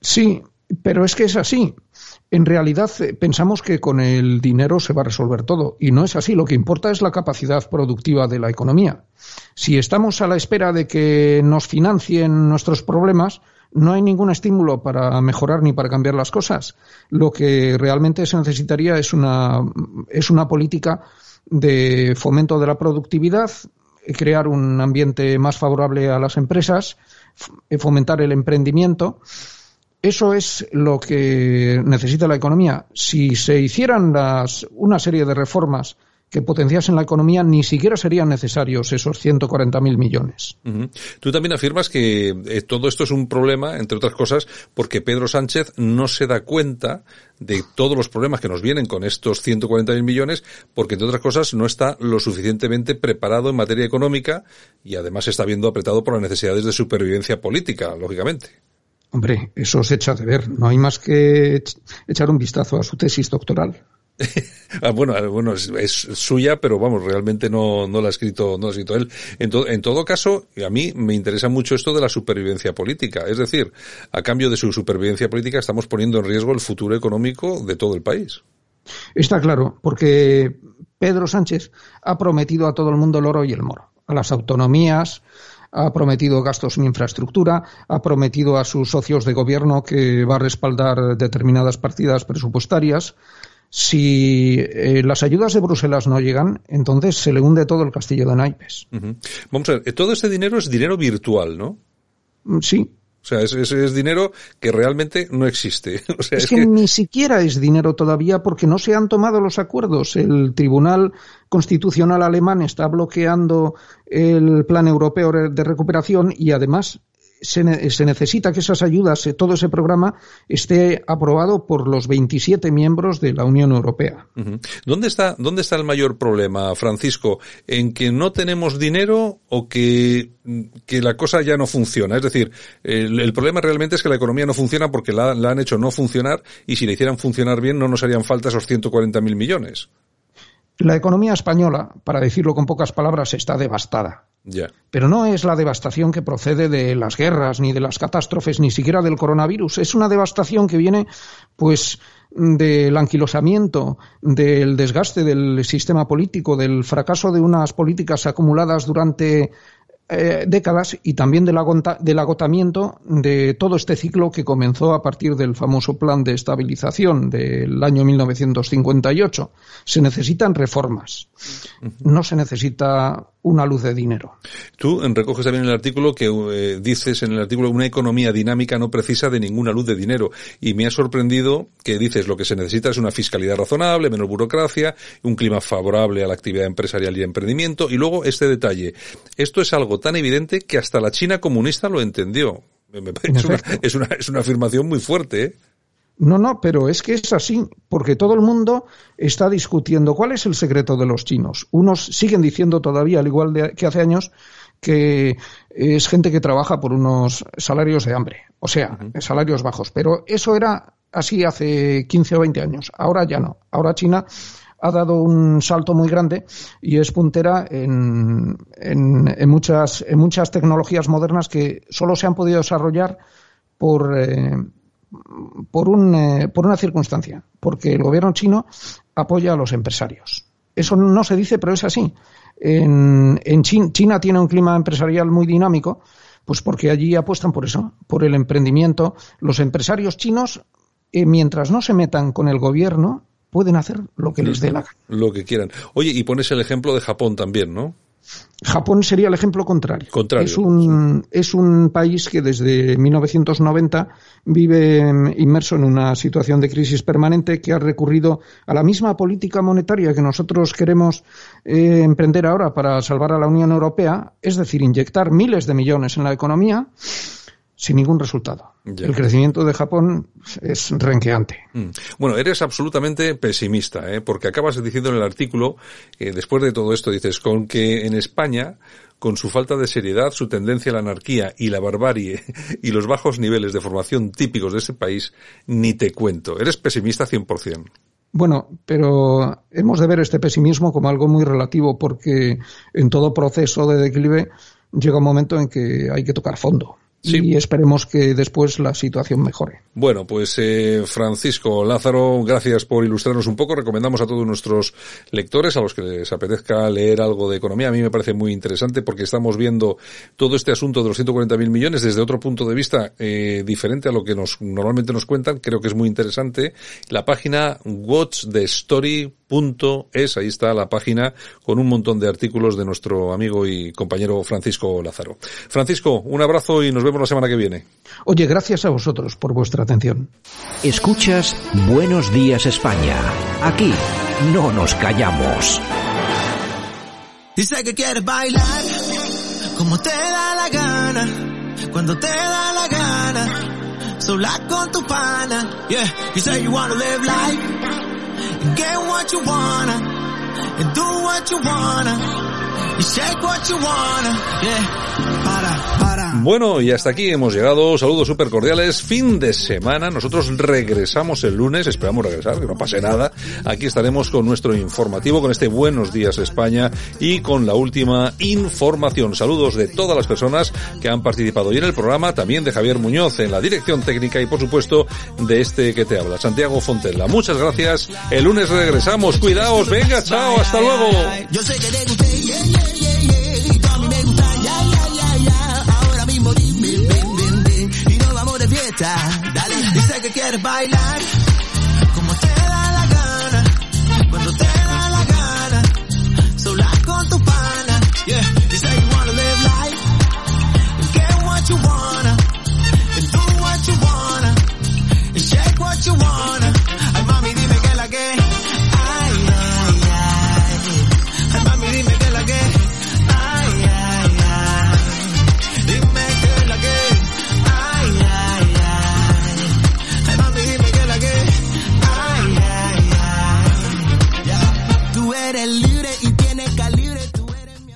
Sí, pero es que es así. En realidad pensamos que con el dinero se va a resolver todo y no es así. Lo que importa es la capacidad productiva de la economía. Si estamos a la espera de que nos financien nuestros problemas, no hay ningún estímulo para mejorar ni para cambiar las cosas. Lo que realmente se necesitaría es una, es una política de fomento de la productividad, crear un ambiente más favorable a las empresas, fomentar el emprendimiento. Eso es lo que necesita la economía. Si se hicieran las, una serie de reformas que potenciasen la economía, ni siquiera serían necesarios esos 140.000 millones. Tú también afirmas que eh, todo esto es un problema, entre otras cosas, porque Pedro Sánchez no se da cuenta de todos los problemas que nos vienen con estos 140.000 millones, porque entre otras cosas no está lo suficientemente preparado en materia económica y además está viendo apretado por las necesidades de supervivencia política, lógicamente. Hombre, eso se echa de ver. No hay más que echar un vistazo a su tesis doctoral. Ah, bueno, bueno, es, suya, pero vamos, realmente no, no la ha escrito, no ha escrito él. En, en todo caso, a mí me interesa mucho esto de la supervivencia política. Es decir, a cambio de su supervivencia política estamos poniendo en riesgo el futuro económico de todo el país. Está claro, porque Pedro Sánchez ha prometido a todo el mundo el oro y el moro, a las autonomías, ha prometido gastos en infraestructura, ha prometido a sus socios de gobierno que va a respaldar determinadas partidas presupuestarias, si eh, las ayudas de Bruselas no llegan, entonces se le hunde todo el castillo de naipes. Vamos a ver, eh, todo este dinero es dinero virtual, ¿no? Mm, sí. O sea, es, es, dinero que realmente no existe. O sea, es, que, ni siquiera es dinero todavía porque no se han tomado los acuerdos. El Tribunal Constitucional alemán está bloqueando el Plan Europeo de Recuperación y además se, necesita que esas ayudas, eh, todo ese programa, esté aprobado por los 27 miembros de la Unión Europea. ¿Dónde está, dónde está el mayor problema, Francisco? ¿En que no tenemos dinero o que, que la cosa ya no funciona? Es decir, el, problema realmente es que la economía no funciona porque la, la, han hecho no funcionar y si la hicieran funcionar bien no nos harían falta esos 140.000 millones. La economía española, para decirlo con pocas palabras, está devastada. Pero no es la devastación que procede de las guerras, ni de las catástrofes, ni siquiera del coronavirus. Es una devastación que viene, pues, del anquilosamiento, del desgaste del sistema político, del fracaso de unas políticas acumuladas durante eh, décadas y también del, del, agotamiento de todo este ciclo que comenzó a partir del famoso plan de estabilización del año 1958. Se necesitan reformas. No se necesita una luz de dinero. Tú recoges también el artículo que eh, dices en el artículo una economía dinámica no precisa de ninguna luz de dinero y me ha sorprendido que dices lo que se necesita es una fiscalidad razonable, menos burocracia, un clima favorable a la actividad empresarial y emprendimiento y luego este detalle. Esto es algo tan evidente que hasta la China comunista lo entendió. Es una, es una, es una afirmación muy fuerte. ¿eh? No, no, pero es que es así, porque todo el mundo está discutiendo cuál es el secreto de los chinos. Unos siguen diciendo todavía, al igual que hace años, que es gente que trabaja por unos salarios de hambre, o sea, salarios bajos. Pero eso era así hace 15 o 20 años. Ahora ya no. Ahora China ha dado un salto muy grande y es puntera en, en, muchas, en muchas tecnologías modernas que solo se han podido desarrollar por, eh, por, un, eh, por una circunstancia, porque el gobierno chino apoya a los empresarios. Eso no se dice, pero es así. En, en China, tiene un clima empresarial muy dinámico, pues porque allí apuestan por eso, por el emprendimiento. Los empresarios chinos, eh, mientras no se metan con el gobierno, pueden hacer lo que les dé la gana. Lo que quieran. Oye, y pones el ejemplo de Japón también, ¿no? Japón sería el ejemplo contrario. Es, un, es un país que desde 1990 vive inmerso en una situación de crisis permanente que ha recurrido a la misma política monetaria que nosotros queremos eh, emprender ahora para salvar a la Unión Europea, es decir, inyectar miles de millones en la economía sin ningún resultado. El crecimiento de Japón es renqueante. Mm. Bueno, eres absolutamente pesimista, ¿eh? porque acabas diciendo en el artículo, eh, después de todo esto, dices, con que en España, con su falta de seriedad, su tendencia a la anarquía y la barbarie y los bajos niveles de formación típicos de ese país, ni te cuento. Eres pesimista 100%. Bueno, pero hemos de ver este pesimismo como algo muy relativo, porque en todo proceso de declive llega un momento en que hay que tocar fondo y esperemos que después la situación mejore. Bueno, pues eh, Francisco Lázaro, gracias por ilustrarnos un poco. Recomendamos a todos nuestros lectores, a los que les apetezca leer algo de economía. A mí me parece muy interesante porque estamos viendo todo este asunto de los 140.000 millones desde otro punto de vista eh, diferente a lo que nos normalmente nos cuentan. Creo que es muy interesante. La página watchthestory.es, ahí está la página con un montón de artículos de nuestro amigo y compañero Francisco Lázaro. Francisco, un abrazo y nos vemos la semana que viene. Oye, gracias a vosotros por vuestra atención. Escuchas Buenos Días España. Aquí no nos callamos. Dice que quieres bailar como te da la gana, cuando te da la gana, sola con tu pana. Yeah, you say you wanna live life and get what you wanna and do what you wanna. Y shake what you wanna, yeah. Para, para. Bueno, y hasta aquí hemos llegado. Saludos súper cordiales. Fin de semana. Nosotros regresamos el lunes. Esperamos regresar, que no pase nada. Aquí estaremos con nuestro informativo, con este Buenos Días España y con la última información. Saludos de todas las personas que han participado hoy en el programa. También de Javier Muñoz en la dirección técnica y, por supuesto, de este que te habla, Santiago Fontella. Muchas gracias. El lunes regresamos. Cuidaos. Venga, chao. Hasta luego. Fiesta. Dale, dice que quieres bailar. Como te da la gana. Cuando te da la gana. Sola con tu pana. Yeah,